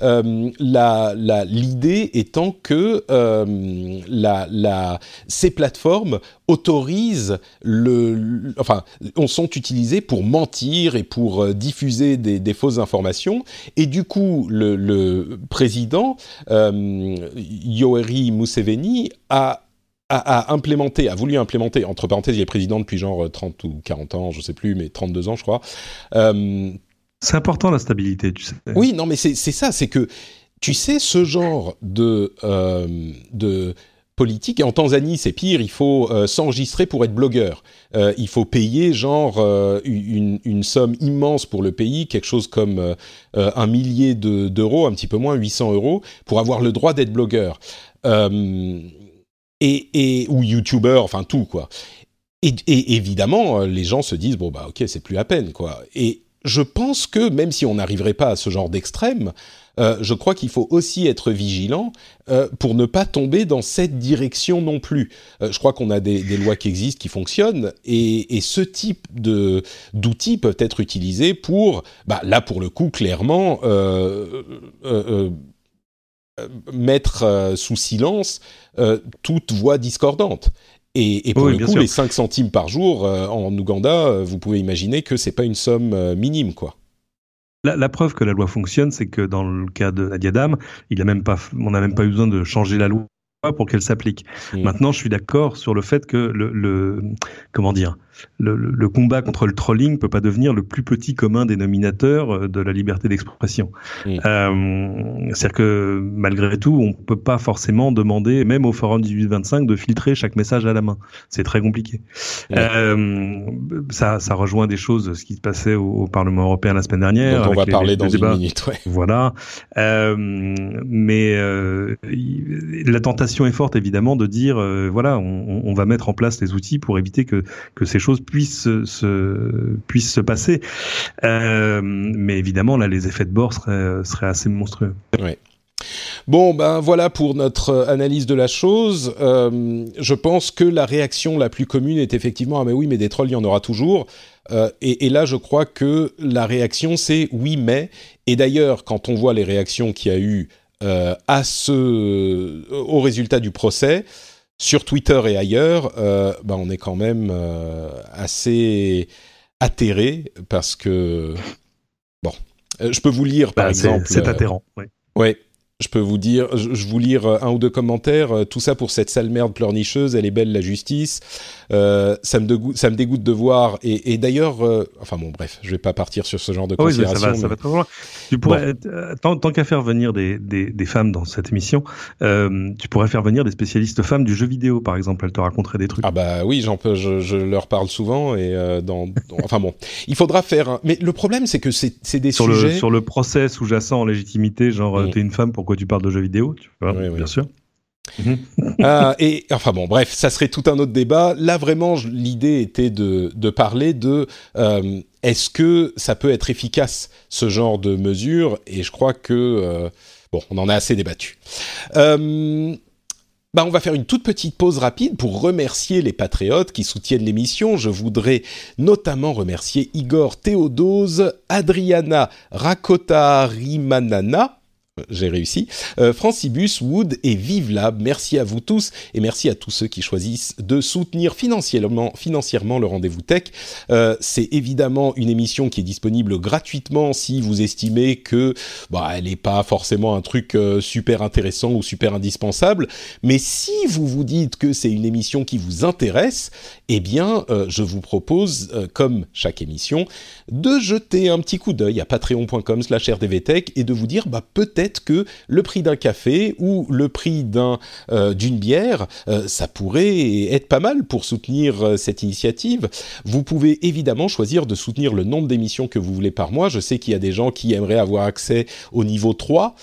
Euh, L'idée étant que euh, ces plateformes autorisent le, enfin, on sont utilisées pour mentir et pour diffuser des, fausses informations. Et du coup, le, le président Yoweri Museveni a a, implémenté, a voulu implémenter, entre parenthèses, il est président depuis genre 30 ou 40 ans, je sais plus, mais 32 ans, je crois. Euh, c'est important la stabilité, tu sais. Oui, non, mais c'est ça, c'est que, tu sais, ce genre de, euh, de politique, et en Tanzanie, c'est pire, il faut euh, s'enregistrer pour être blogueur. Euh, il faut payer genre euh, une, une, somme immense pour le pays, quelque chose comme euh, un millier d'euros, un petit peu moins, 800 euros, pour avoir le droit d'être blogueur. Et, et ou YouTuber, enfin tout quoi. Et, et, évidemment, euh, les gens se disent bon bah ok c'est plus à peine quoi. Et je pense que même si on n'arriverait pas à ce genre d'extrême, euh, je crois qu'il faut aussi être vigilant euh, pour ne pas tomber dans cette direction non plus. Euh, je crois qu'on a des, des, lois qui existent, qui fonctionnent, et, et ce type de d'outils peuvent être utilisés pour, bah, là pour le coup, clairement, mettre euh, sous silence euh, toute voix discordante. Et, et pour oui, le coup, sûr. les 5 centimes par jour en Ouganda, vous pouvez imaginer que c'est pas une somme minime, quoi. La, la, preuve que la loi fonctionne, c'est que dans le cas de Nadia Dam, il a même pas, on n'a même pas eu besoin de changer la loi pour qu'elle s'applique. Mmh. Maintenant, je suis d'accord sur le fait que le, le comment dire, le, le, combat contre le trolling peut pas devenir le plus petit commun dénominateur euh, de la liberté d'expression. Euh, C'est-à-dire que malgré tout, on peut pas forcément demander, même au forum 1825, de filtrer chaque message à la main. C'est très compliqué. Euh, ça, ça rejoint des choses, ce qui se passait au, au Parlement européen la semaine dernière. Dont on va les, parler les, dans une minute. Ouais. Voilà. Euh, mais euh, la tentation est forte, évidemment, de dire, euh, voilà, on, on, va mettre en place les outils pour éviter que, que ces choses puissent se, puissent se passer. Euh, mais évidemment, là, les effets de bord seraient, seraient assez monstrueux. Bon, ben voilà pour notre analyse de la chose. Euh, je pense que la réaction la plus commune est effectivement ah mais oui, mais des trolls il y en aura toujours. Euh, et, là, je crois que la réaction c'est oui mais. Et d'ailleurs, quand on voit les réactions qu'il y a eu euh, à ce au résultat du procès, sur Twitter et ailleurs, euh, bah on est quand même euh, assez atterré parce que bon, euh, je peux vous lire par bah, exemple. C'est atterrant. Oui. Ouais je peux vous dire, je, vous lire un ou deux commentaires. Euh, tout ça pour cette sale merde pleurnicheuse. Elle est belle la justice. Euh, ça me dégoûte, ça me dégoûte de voir. Et, et d'ailleurs, euh, enfin bon, bref, je vais pas partir sur ce genre de oh considération. Oui, ça va, mais... ça va très loin. Tu pourrais, bon. Euh, tant, tant qu'à faire venir des, des, des, femmes dans cette émission, euh, tu pourrais faire venir des spécialistes femmes du jeu vidéo, par exemple. Elles te raconteraient des trucs. Ah bah oui, j'en peux, je, je, leur parle souvent et dans, dans enfin bon, il faudra faire. Un... Mais le problème, c'est que c'est des sur sujets le, sur le procès sous-jacent en légitimité, genre mmh. t'es une femme, pourquoi tu parles de jeux vidéo tu vois, oui, bien oui. sûr. euh, et enfin bon, bref, ça serait tout un autre débat. Là, vraiment, l'idée était de, de, parler de euh, est-ce que ça peut être efficace ce genre de mesure? Et je crois que euh, bon, on en a assez débattu. Euh, bah, on va faire une toute petite pause rapide pour remercier les patriotes qui soutiennent l'émission. Je voudrais notamment remercier Igor Théodose, Adriana Rakota Rimanana, j'ai réussi. Euh, Francibus, Wood et ViveLab, merci à vous tous et merci à tous ceux qui choisissent de soutenir financièrement, le rendez-vous tech. Euh, c'est évidemment une émission qui est disponible gratuitement si vous estimez que bah, elle n'est pas forcément un truc euh, super intéressant ou super indispensable. Mais si vous vous dites que c'est une émission qui vous intéresse, eh bien, je vous propose, comme chaque émission, de jeter un petit coup d'œil à patreon.com/rdvtech et de vous dire, bah peut-être que le prix d'un café ou le prix d'un euh, d'une bière, euh, ça pourrait être pas mal pour soutenir euh, cette initiative. Vous pouvez évidemment choisir de soutenir le nombre d'émissions que vous voulez par mois. Je sais qu'il y a des gens qui aimeraient avoir accès au niveau 3,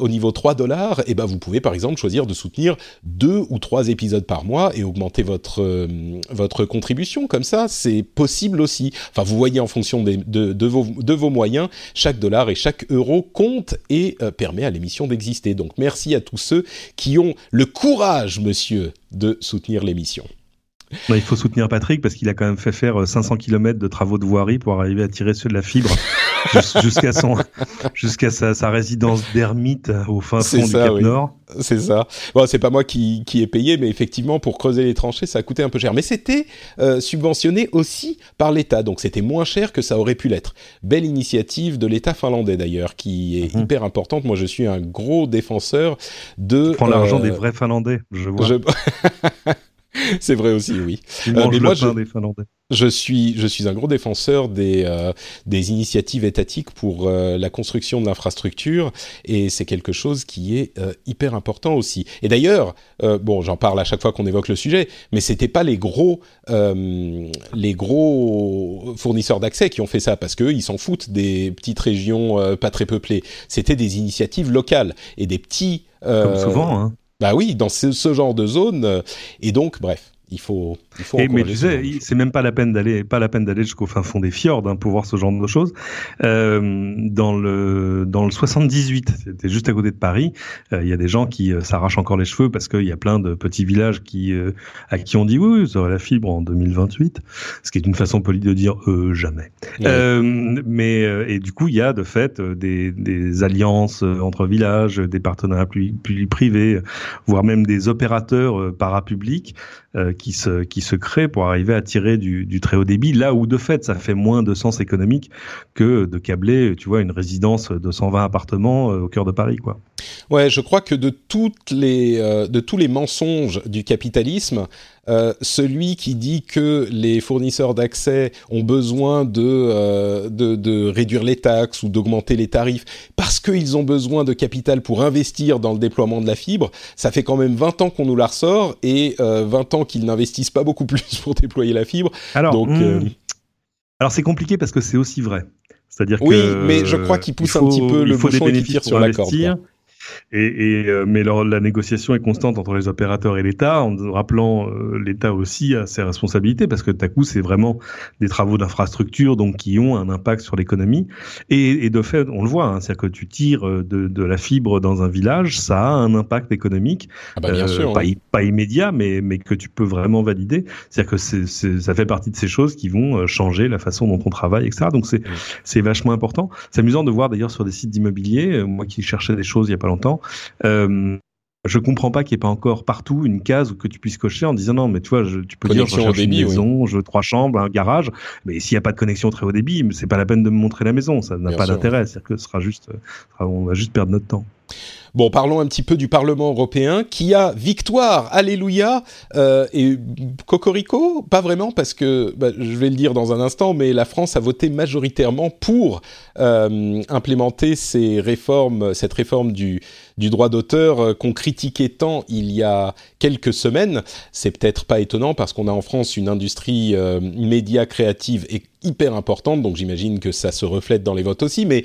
au niveau 3 dollars. Et ben vous pouvez par exemple choisir de soutenir deux ou trois épisodes par mois et augmenter votre votre contribution. Comme ça, c'est possible aussi. Enfin, vous voyez en fonction de, de, vos, de vos moyens, chaque dollar et chaque euro compte et permet permet à l'émission d'exister. Donc merci à tous ceux qui ont le courage, monsieur, de soutenir l'émission. il faut soutenir Patrick parce qu'il a quand même fait faire 500 km de travaux de voirie pour arriver à tirer sur de la fibre jusqu'à son jusqu'à sa, sa, résidence d'ermite au fin fond du Cap Nord. C'est ça. Bon, c'est pas moi qui, qui ai payé, mais effectivement, pour creuser les tranchées, ça a coûté un peu cher. Mais c'était euh, subventionné aussi par l'État, donc c'était moins cher que ça aurait pu l'être. Belle initiative de l'État finlandais d'ailleurs, qui est mhm. hyper importante. Moi, je suis un gros défenseur de. Prends l'argent euh, des vrais Finlandais, je vois. Je... *laughs* c'est vrai aussi, oui. Euh, mais moi, je, des Finlandais. Je suis, je suis un gros défenseur des, euh, des initiatives étatiques pour euh, la construction de l'infrastructure et c'est quelque chose qui est euh, hyper important aussi. Et d'ailleurs, euh, bon, j'en parle à chaque fois qu'on évoque le sujet, mais c'était pas les gros, les gros fournisseurs d'accès qui ont fait ça parce qu'eux, ils s'en foutent des petites régions pas très peuplées. C'était des initiatives locales et des petits. Comme souvent, hein. Bah oui, dans ce, ce genre de zone. et donc, bref, il faut, il faut mais tu sais, c'est même pas la peine d'aller, pas la peine d'aller jusqu'au fin fond des fjords hein, pour voir ce genre de choses. Euh, dans le dans le 78, c'était juste à côté de Paris, euh, il y a des gens qui euh, s'arrachent encore les cheveux parce qu'il y a plein de petits villages qui euh, à qui on dit oui, vous aurez la fibre en 2028, ce qui est une façon polie de dire jamais. mais et du coup, il y a de fait des, des alliances entre villages, des partenariats plus, plus privés, voire même des opérateurs parapublics euh, qui se qui se crée pour arriver à tirer du, du, très haut débit là où de fait ça fait moins de sens économique que de câbler tu vois une résidence de 120 appartements euh, au cœur de Paris quoi. Ouais, je crois que de toutes les euh, de tous les mensonges du capitalisme, euh, celui qui dit que les fournisseurs d'accès ont besoin de, euh, de, de, réduire les taxes ou d'augmenter les tarifs parce qu'ils ont besoin de capital pour investir dans le déploiement de la fibre, ça fait quand même 20 ans qu'on nous la ressort et 20 ans qu'ils n'investissent pas beaucoup plus *laughs* pour déployer la fibre. Alors, Donc, hmm, alors c'est compliqué parce que c'est aussi vrai. C'est-à-dire oui, mais je crois qu'il pousse un petit peu le bouchon et tire sur la corde. Et, et euh, mais la négociation est constante entre les opérateurs et l'État, en rappelant euh, l'État aussi à ses responsabilités, parce que tout à coup, c'est vraiment des travaux d'infrastructure donc qui ont un impact sur l'économie. Et, et, de fait, on le voit, hein, c'est-à-dire que tu tires euh, de, de, la fibre dans un village, ça a un impact économique, ah bah bien sûr, pas, pas, immédiat, mais, mais que tu peux vraiment valider. C'est-à-dire que c'est, ça fait partie de ces choses qui vont changer la façon dont on travaille, etc. Donc c'est, c'est vachement important. C'est amusant de voir d'ailleurs sur des sites d'immobilier, moi qui cherchais des choses il y a pas longtemps longtemps. Euh, je comprends pas qu'il n'y ait pas encore partout une case que tu puisses cocher en disant non, mais tu vois, je, tu peux dire je cherche débit, une maison, je veux trois chambres, un garage, mais s'il n'y a pas de connexion très haut débit, c'est pas la peine de me montrer la maison, ça n'a pas d'intérêt, c'est-à-dire que ce sera juste, on va juste perdre notre temps. Bon, parlons un petit peu du Parlement européen qui a victoire, alléluia, euh, et cocorico, pas vraiment parce que, bah, je vais le dire dans un instant, mais la France a voté majoritairement pour euh, implémenter ces cette réforme du, droit d'auteur euh, qu'on critiquait tant il y a quelques semaines. C'est peut-être pas étonnant parce qu'on a en France une industrie euh, média créative hyper importante, donc j'imagine que ça se reflète dans les votes aussi, mais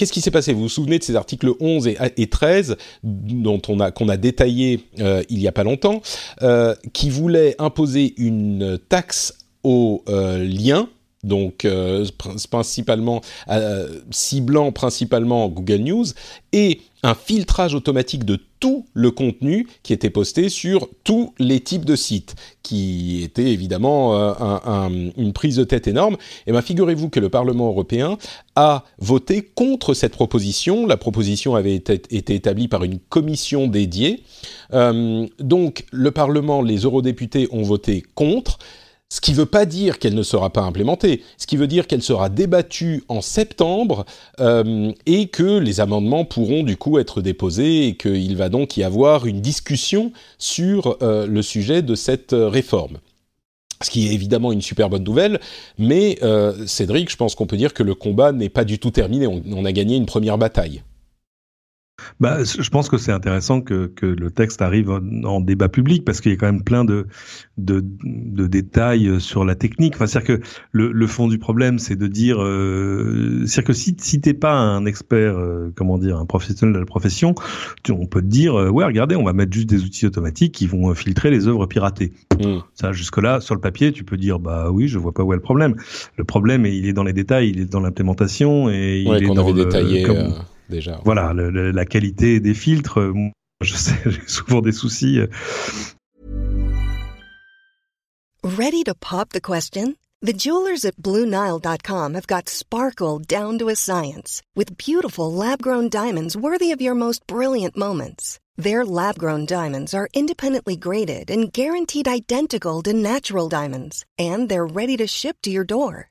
Qu'est-ce qui s'est passé? Vous vous souvenez de ces articles 11 et, 13 dont on a qu'on a détaillé euh, il y a pas longtemps, euh, qui voulaient imposer une taxe aux euh, liens donc principalement ciblant principalement Google News et un filtrage automatique de tout le contenu qui était posté sur tous les types de sites, qui était évidemment euh, une prise de tête énorme. Et bien figurez-vous que le Parlement européen a voté contre cette proposition. La proposition avait été, établie par une commission dédiée. Euh, donc le Parlement, les eurodéputés ont voté contre. Ce qui ne veut pas dire qu'elle ne sera pas implémentée, ce qui veut dire qu'elle sera débattue en septembre euh, et que les amendements pourront du coup être déposés et qu'il va donc y avoir une discussion sur euh, le sujet de cette euh, réforme. Ce qui est évidemment une super bonne nouvelle, mais Cédric, je pense qu'on peut dire que le combat n'est pas du tout terminé, on a gagné une première bataille. Bah, je pense que c'est intéressant que, que, le texte arrive en, débat public parce qu'il y a quand même plein de, de, de détails sur la technique. Enfin, c'est-à-dire que le, le, fond du problème, c'est de dire, euh, c'est-à-dire que si, si t'es pas un expert, euh, comment dire, un professionnel de la profession, tu, on peut te dire, euh, ouais, regardez, on va mettre juste des outils automatiques qui vont filtrer les œuvres piratées. Mmh. Ça, jusque-là, sur le papier, tu peux dire, bah oui, je vois pas où est le problème. Le problème, il est dans les détails, il est dans l'implémentation et il est dans avait détaillé. Comme, déjà. Voilà, le, le, la qualité des filtres, euh, *laughs* je sais, j'ai souvent des soucis. Euh. Ready to pop the question? The jewelers at BlueNile.com have got sparkle down to a science with beautiful lab-grown diamonds worthy of your most brilliant moments. Their lab-grown diamonds are independently graded and guaranteed identical to natural diamonds, and they're ready to ship to your door.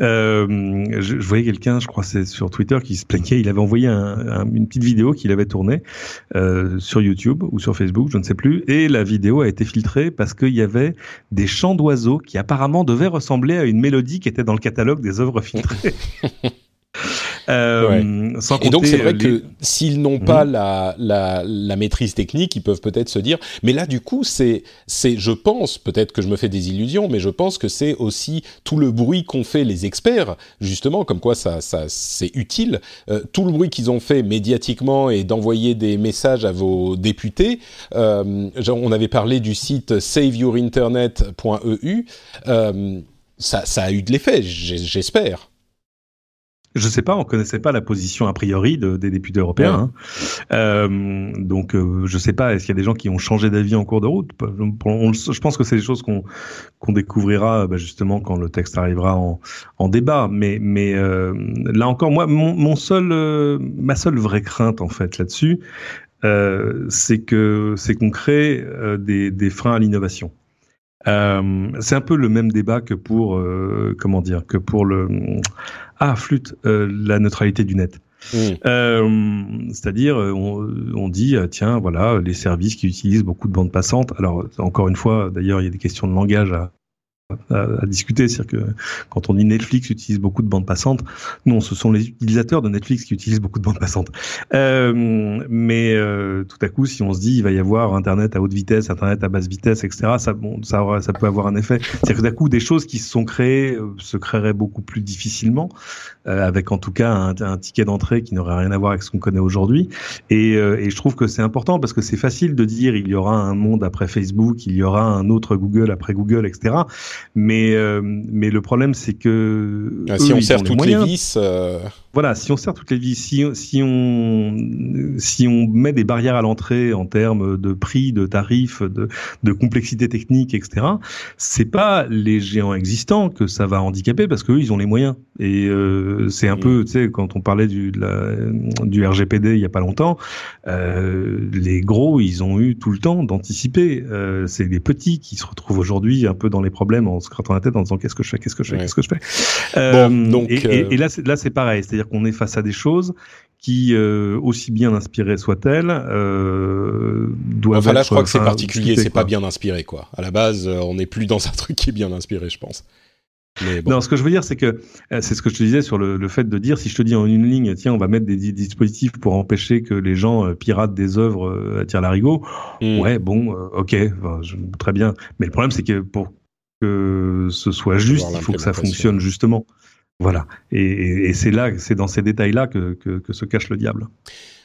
Euh, je, je, voyais quelqu'un, je crois c'est sur Twitter, qui se plaignait. Il avait envoyé un, un, une petite vidéo qu'il avait tournée euh, sur YouTube ou sur Facebook, je ne sais plus, et la vidéo a été filtrée parce qu'il y avait des chants d'oiseaux qui apparemment devaient ressembler à une mélodie qui était dans le catalogue des œuvres filtrées. *laughs* Euh, sans et donc c'est vrai que s'ils n'ont pas mhm. la, la, la, maîtrise technique, ils peuvent peut-être se dire. Mais là, du coup, c'est, c'est, je pense, peut-être que je me fais des illusions, mais je pense que c'est aussi tout le bruit qu'ont fait les experts, justement, comme quoi ça, ça c'est utile. Euh, tout le bruit qu'ils ont fait médiatiquement et d'envoyer des messages à vos députés. Euh, on avait parlé du site saveyourinternet.eu. Euh, ça, ça a eu de l'effet, j'espère. Je sais pas, on connaissait pas la position a priori de, des députés européens. Hein. Euh, donc, euh, je sais pas, est-ce qu'il y a des gens qui ont changé d'avis en cours de route? Je pense que c'est des choses qu'on qu'on découvrira bah, justement quand le texte arrivera en, en débat. Mais, mais euh, là encore, moi, mon, mon seul, euh, ma seule vraie crainte en fait là-dessus, euh, c'est que c'est qu'on crée des, des freins à l'innovation. Euh, c'est un peu le même débat que pour euh, comment dire que pour le ah flûte euh, la neutralité du net. Mmh. Euh, c'est-à-dire, on, on, dit, tiens, voilà, les services qui utilisent beaucoup de bandes passantes. Alors, encore une fois, d'ailleurs, il y a des questions de langage à, à, discuter. C'est-à-dire que quand on dit Netflix utilise beaucoup de bandes passantes, non, ce sont les utilisateurs de Netflix qui utilisent beaucoup de bandes passantes. Euh, mais euh, tout à coup, si on se dit il va y avoir Internet à haute vitesse, Internet à basse vitesse, etc., ça, bon, ça, ça peut avoir un effet. C'est-à-dire que d'un coup, des choses qui se sont créées euh, se créeraient beaucoup plus difficilement, euh, avec en tout cas un, un ticket d'entrée qui n'aurait rien à voir avec ce qu'on connaît aujourd'hui. Et, euh, et je trouve que c'est important parce que c'est facile de dire il y aura un monde après Facebook, il y aura un autre Google après Google, etc. Mais, euh, mais le problème, c'est que. Ah, si on sert toutes les, vis. Voilà, si on sert toutes les vis, si, si, on, si on met des barrières à l'entrée en termes de prix, de tarifs, de, de complexité technique, etc., c'est pas les géants existants que ça va handicaper parce qu'eux, ils ont les moyens. Et euh, c'est un mm. peu, tu sais, quand on parlait du, de la, du RGPD il y a pas longtemps, euh, les gros, ils ont eu tout le temps d'anticiper. Euh, c'est les petits qui se retrouvent aujourd'hui un peu dans les problèmes en se grattant la tête en disant qu'est-ce que je fais, qu'est-ce que je fais, qu'est-ce que je fais? Bon, donc, et, là, c'est pareil. C'est-à-dire c'est-à-dire qu'on est face à des choses qui, euh, aussi bien inspirées soient-elles, euh, doivent enfin, là, être, je crois que c'est enfin, particulier, c'est pas bien inspiré, quoi. À la base, euh, on n'est plus dans *laughs* un truc qui est bien inspiré, je pense. Mais bon. Non, ce que je veux dire, c'est que euh, c'est ce que je te disais sur le, le fait de dire, si je te dis en une ligne, tiens, on va mettre des di- dispositifs pour empêcher que les gens euh, piratent des œuvres euh, à tir larigot, Hmm. ouais, bon, euh, ok, je- très bien. Mais le problème, c'est que pour que ce soit juste, il faut que ça fonctionne justement. Voilà. Et, c'est là, c'est dans ces détails-là que se cache le diable.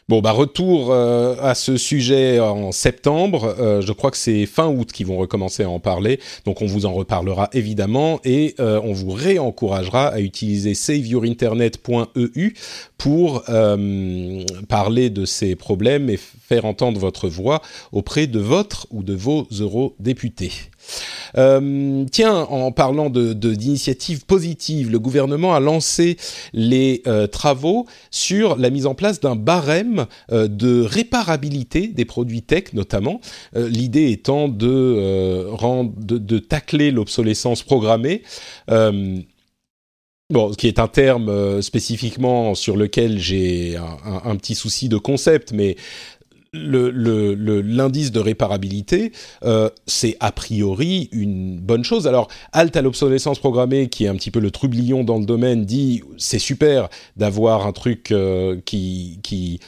Bon, bah retour euh, à ce sujet en septembre. Euh, je crois que c'est fin août qu'ils vont recommencer à en parler. Donc on vous en reparlera évidemment et euh, on vous réencouragera à utiliser saveyourinternet.eu pour euh, parler de ces problèmes et faire entendre votre voix auprès de votre ou de vos eurodéputés. Euh, tiens, en parlant de d'initiatives positives, le gouvernement a lancé les euh, travaux sur la mise en place d'un barème euh, de réparabilité des produits tech, notamment. L'idée étant de, tacler l'obsolescence programmée. Bon, qui est un terme spécifiquement sur lequel j'ai un petit souci de concept, mais l'indice de réparabilité, euh, c'est a priori une bonne chose. Alors, Halt à l'obsolescence programmée, qui est un petit peu le trublion dans le domaine, dit c'est super d'avoir un truc euh, euh,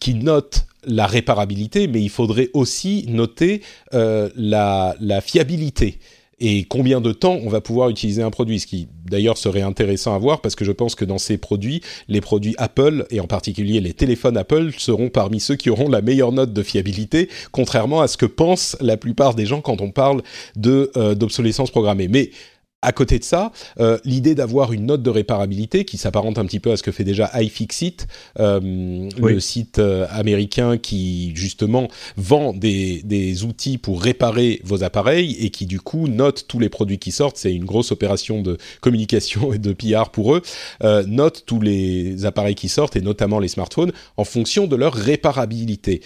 qui note la réparabilité, mais il faudrait aussi noter la fiabilité et combien de temps on va pouvoir utiliser un produit, ce qui d'ailleurs serait intéressant à voir parce que je pense que dans ces produits, les produits Apple et en particulier les téléphones Apple seront parmi ceux qui auront la meilleure note de fiabilité, contrairement à ce que pensent la plupart des gens quand on parle euh, d'obsolescence programmée. Mais à côté de ça, euh, l'idée d'avoir une note de réparabilité qui s'apparente un petit peu à ce que fait déjà iFixit, euh, Oui. le site euh, américain qui justement vend des, des outils pour réparer vos appareils et qui du coup note tous les produits qui sortent. C'est une grosse opération de communication et de PR pour eux. Euh, note tous les appareils qui sortent et notamment les smartphones en fonction de leur réparabilité.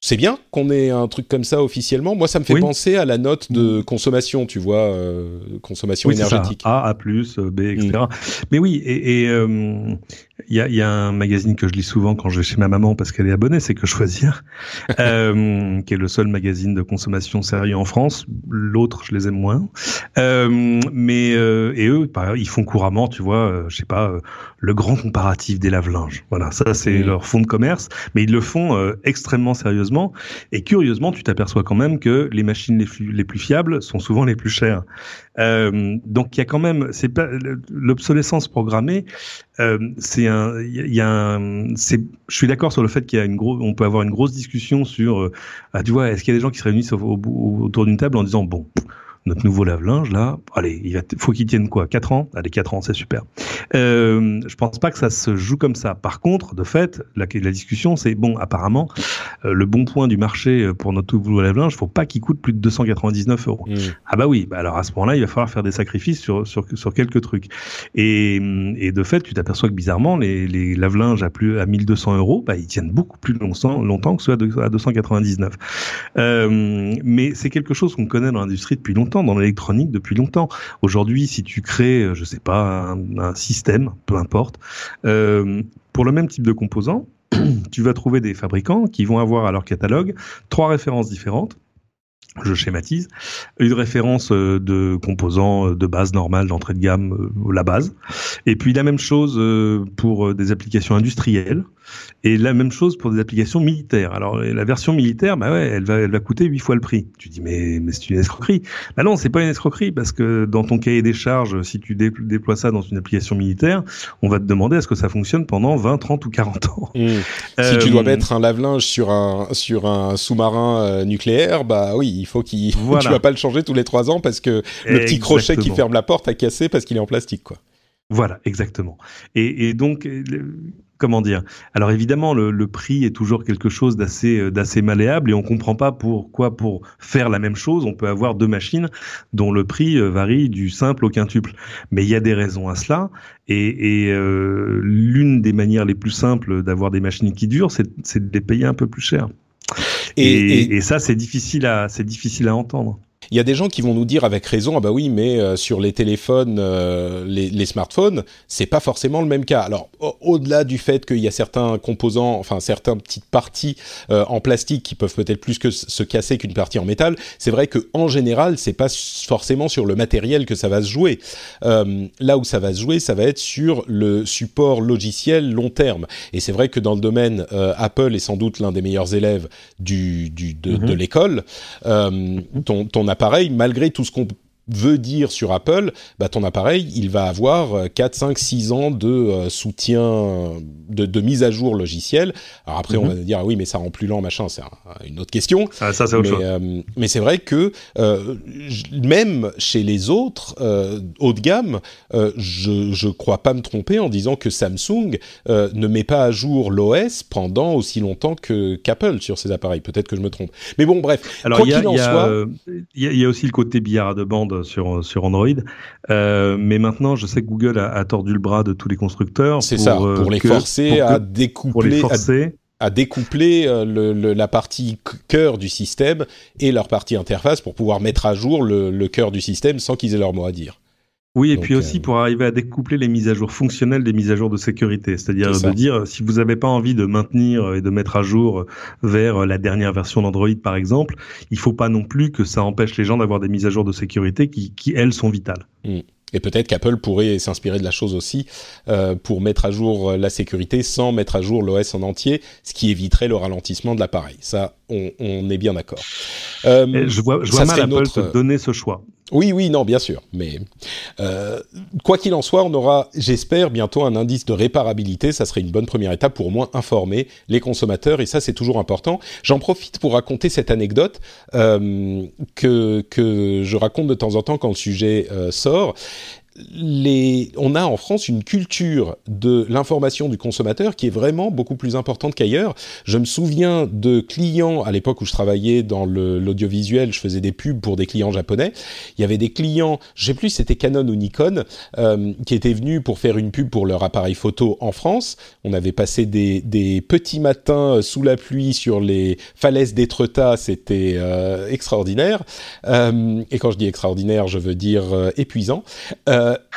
C'est bien qu'on ait un truc comme ça officiellement. Moi, ça me fait Oui. penser à la note de consommation, tu vois, euh, consommation Oui, c'est ça. énergétique. A, A+, B, etc. Mais oui, et et, euh, il y, a, il y a un magazine que je lis souvent quand je vais chez ma maman parce qu'elle est abonnée, c'est que choisir, *laughs* euh, qui est le seul magazine de consommation sérieux en France. L'autre, je les aime moins. Euh, mais euh, et eux, pareil, ils font couramment, tu vois, euh, je sais pas, euh, le grand comparatif des lave-linges. Voilà, ça c'est leur fond de commerce, mais ils le font euh, extrêmement sérieusement. Et curieusement, tu t'aperçois quand même que les machines les, plus- les plus fiables sont souvent les plus chères. Euh, donc il y a quand même, c'est pas l'obsolescence programmée. Euh, c'est un, il y a- il y a un, c'est, je suis d'accord sur le fait qu'il y a une grosse, on peut avoir une grosse discussion sur, euh, ah, tu vois, est-ce qu'il y a des gens qui se réunissent au- au- autour d'une table en disant bon. Notre nouveau lave-linge, là, allez, il va faut qu'il tienne quoi 4 ans? Allez, 4 ans, c'est super. Euh, je pense pas que ça se joue comme ça. Par contre, de fait, la, la discussion, c'est bon, apparemment, euh, le bon point du marché euh, pour notre nouveau lave-linge, faut pas qu'il coûte plus de 299 euros. Mm. Ah bah oui, bah alors à ce moment-là, il va falloir faire des sacrifices sur sur, sur quelques trucs. Et, et de fait, tu t'aperçois que bizarrement, les, les lave-linges à plus à 1200 euros, bah ils tiennent beaucoup plus longtemps, longtemps que ceux à 299. Euh, mais c'est quelque chose qu'on connaît dans l'industrie depuis longtemps, dans l'électronique depuis longtemps. Aujourd'hui, si tu crées, euh, je sais pas, un, un système, peu importe, euh, pour le même type de composant, *clears throat* tu vas trouver des fabricants qui vont avoir à leur catalogue trois références différentes je schématise, une référence euh, de composants euh, de base normale d'entrée de gamme, euh, la base, et puis la même chose pour des applications industrielles, et la même chose pour des applications militaires. Alors la version militaire, bah ouais, elle va, elle va coûter huit fois le prix. Tu dis mais, mais c'est une escroquerie. Bah non, c'est pas une escroquerie parce que dans ton cahier des charges, si tu dé- déploies ça dans une application militaire, on va te demander est-ce que ça fonctionne pendant 20, 30 ou 40 ans. Mm. Si tu dois mettre un lave-linge sur un sur un sous-marin nucléaire, bah oui, il faut qu'il *laughs* Voilà. tu vas pas le changer tous les trois ans parce que le petit crochet qui ferme la porte a cassé parce qu'il est en plastique quoi. Voilà, exactement. Et, et donc, euh, le- comment dire? Alors évidemment, le, le prix est toujours quelque chose d'assez euh, d'assez malléable et on comprend pas pourquoi pour faire la même chose, on peut avoir deux machines dont le prix euh, varie du simple au quintuple. Mais il y a des raisons à cela. Et, et euh, l'une des manières les plus simples d'avoir des machines qui durent, c'est de les payer un peu plus cher. Et, Et, et- et ça, c'est difficile à c'est difficile à entendre. Il y a des gens qui vont nous dire avec raison, ah bah oui, mais euh, sur les téléphones, euh, les, les, smartphones, c'est pas forcément le même cas. Alors, au-delà du fait qu'il y a certains composants, enfin certaines petites parties euh, en plastique qui peuvent peut-être plus que se casser qu'une partie en métal, c'est vrai que en général, c'est pas forcément sur le matériel que ça va se jouer. là où ça va se jouer, ça va être sur le support logiciel long terme. Et c'est vrai que dans le domaine, Apple est sans doute l'un des meilleurs élèves du, du de, de mhm. l'école. ton, ton appareil, malgré tout ce qu'on veut dire sur Apple, bah, ton appareil, il va avoir 4, 5, 6 ans de euh, soutien, de, de, mise à jour logiciel. Alors après, on mhm. va dire, ah oui, mais ça rend plus lent, machin, c'est une autre question. Ah, ça, c'est autre mais, chose. Euh, mais c'est vrai que euh, même chez les autres euh, haut de gamme, euh, je je crois pas me tromper en disant que Samsung euh, ne met pas à jour l'OS pendant aussi longtemps qu'Apple sur ses appareils. Peut-être que je me trompe. Mais bon, bref. Alors, il y, y, y, a aussi le côté billard de bande sur, sur Android. Euh, mais maintenant, je sais que Google a, a, tordu le bras de tous les constructeurs. C'est ça, euh, pour les que, forcer pour à que, découpler. Pour les forcer. À, à découpler euh, le, le, la partie cœur du système et leur partie interface pour pouvoir mettre à jour le, le cœur du système sans qu'ils aient leur mot à dire. Oui, et Donc, puis aussi euh... pour arriver à découpler les mises à jour fonctionnelles des mises à jour de sécurité. C'est-à-dire de dire, si vous n'avez pas envie de maintenir et de mettre à jour vers la dernière version d'Android, par exemple, il faut pas non plus que ça empêche les gens d'avoir des mises à jour de sécurité qui, qui elles, sont vitales. Mmh. Et peut-être qu'Apple pourrait s'inspirer de la chose aussi euh, pour mettre à jour la sécurité sans mettre à jour l'OS en entier, ce qui éviterait le ralentissement de l'appareil. Ça, on, on, est bien d'accord. Euh, je vois, je vois mal Apple autre... donner ce choix. Oui, oui, non, bien sûr. Mais euh, quoi qu'il en soit, on aura, j'espère, bientôt un indice de réparabilité. Ça serait une bonne première étape pour au moins informer les consommateurs. Et ça, c'est toujours important. J'en profite pour raconter cette anecdote euh, que, que je raconte de temps en temps quand le sujet sort les, on a en France une culture de l'information du consommateur qui est vraiment beaucoup plus importante qu'ailleurs. Je me souviens de clients à l'époque où je travaillais dans l'audiovisuel, je faisais des pubs pour des clients japonais. Il y avait des clients, je sais plus si c'était Canon ou Nikon, euh, qui étaient venus pour faire une pub pour leur appareil photo en France. On avait passé des, des petits matins sous la pluie sur les falaises d'Étretat, c'était euh, extraordinaire. Euh, et quand je dis extraordinaire, je veux dire épuisant.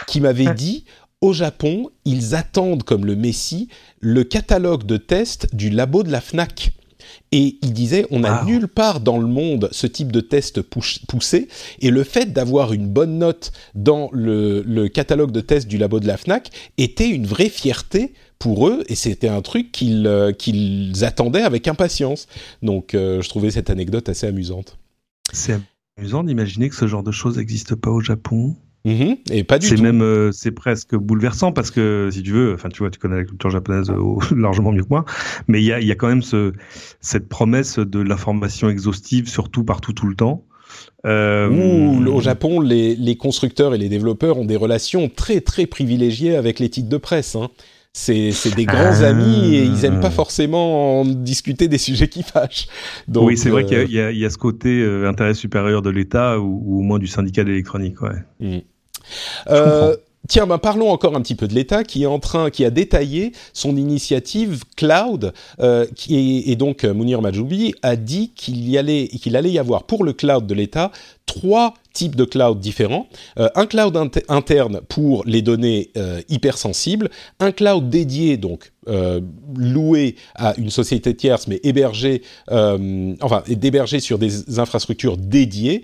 Qui m'avait dit au Japon, ils attendent comme le Messie le catalogue de tests du labo de la FNAC. Et il disait, on n'a wow. nulle part dans le monde ce type de test poussé, et le fait d'avoir une bonne note dans le, le, catalogue de tests du labo de la FNAC était une vraie fierté pour eux, et c'était un truc qu'ils euh, qu attendaient avec impatience. Donc euh, je trouvais cette anecdote assez amusante. C'est amusant d'imaginer que ce genre de choses n'existe pas au Japon. Mmh, et pas du tout. C'est même, euh, c'est presque bouleversant parce que si tu veux, enfin tu vois, tu connais la culture japonaise euh, *laughs* largement mieux que moi, mais il y a, y a quand même ce, cette promesse de l'information exhaustive surtout partout tout le temps. Euh, Ouh, au Japon, les, les, constructeurs et les développeurs ont des relations très très privilégiées avec les titres de presse. Hein. C'est, des grands ah. amis et ils aiment pas forcément en discuter des sujets qui fâchent. Donc, oui, c'est euh... vrai qu'il y a, y, y a ce côté euh, intérêt supérieur de l'État ou, ou, au moins du syndicat d'électronique. Ouais. Mmh. Euh, tiens, ben parlons encore un petit peu de l'État qui est en train, qui a détaillé son initiative cloud, euh, qui est, et donc Mounir Majoubi a dit qu'il y allait, qu'il allait y avoir pour le cloud de l'État trois types de cloud différents. Euh, un cloud inter interne pour les données euh, hypersensibles, un cloud dédié, donc euh, loué à une société tierce, mais hébergé, enfin, d'héberger sur des infrastructures dédiées,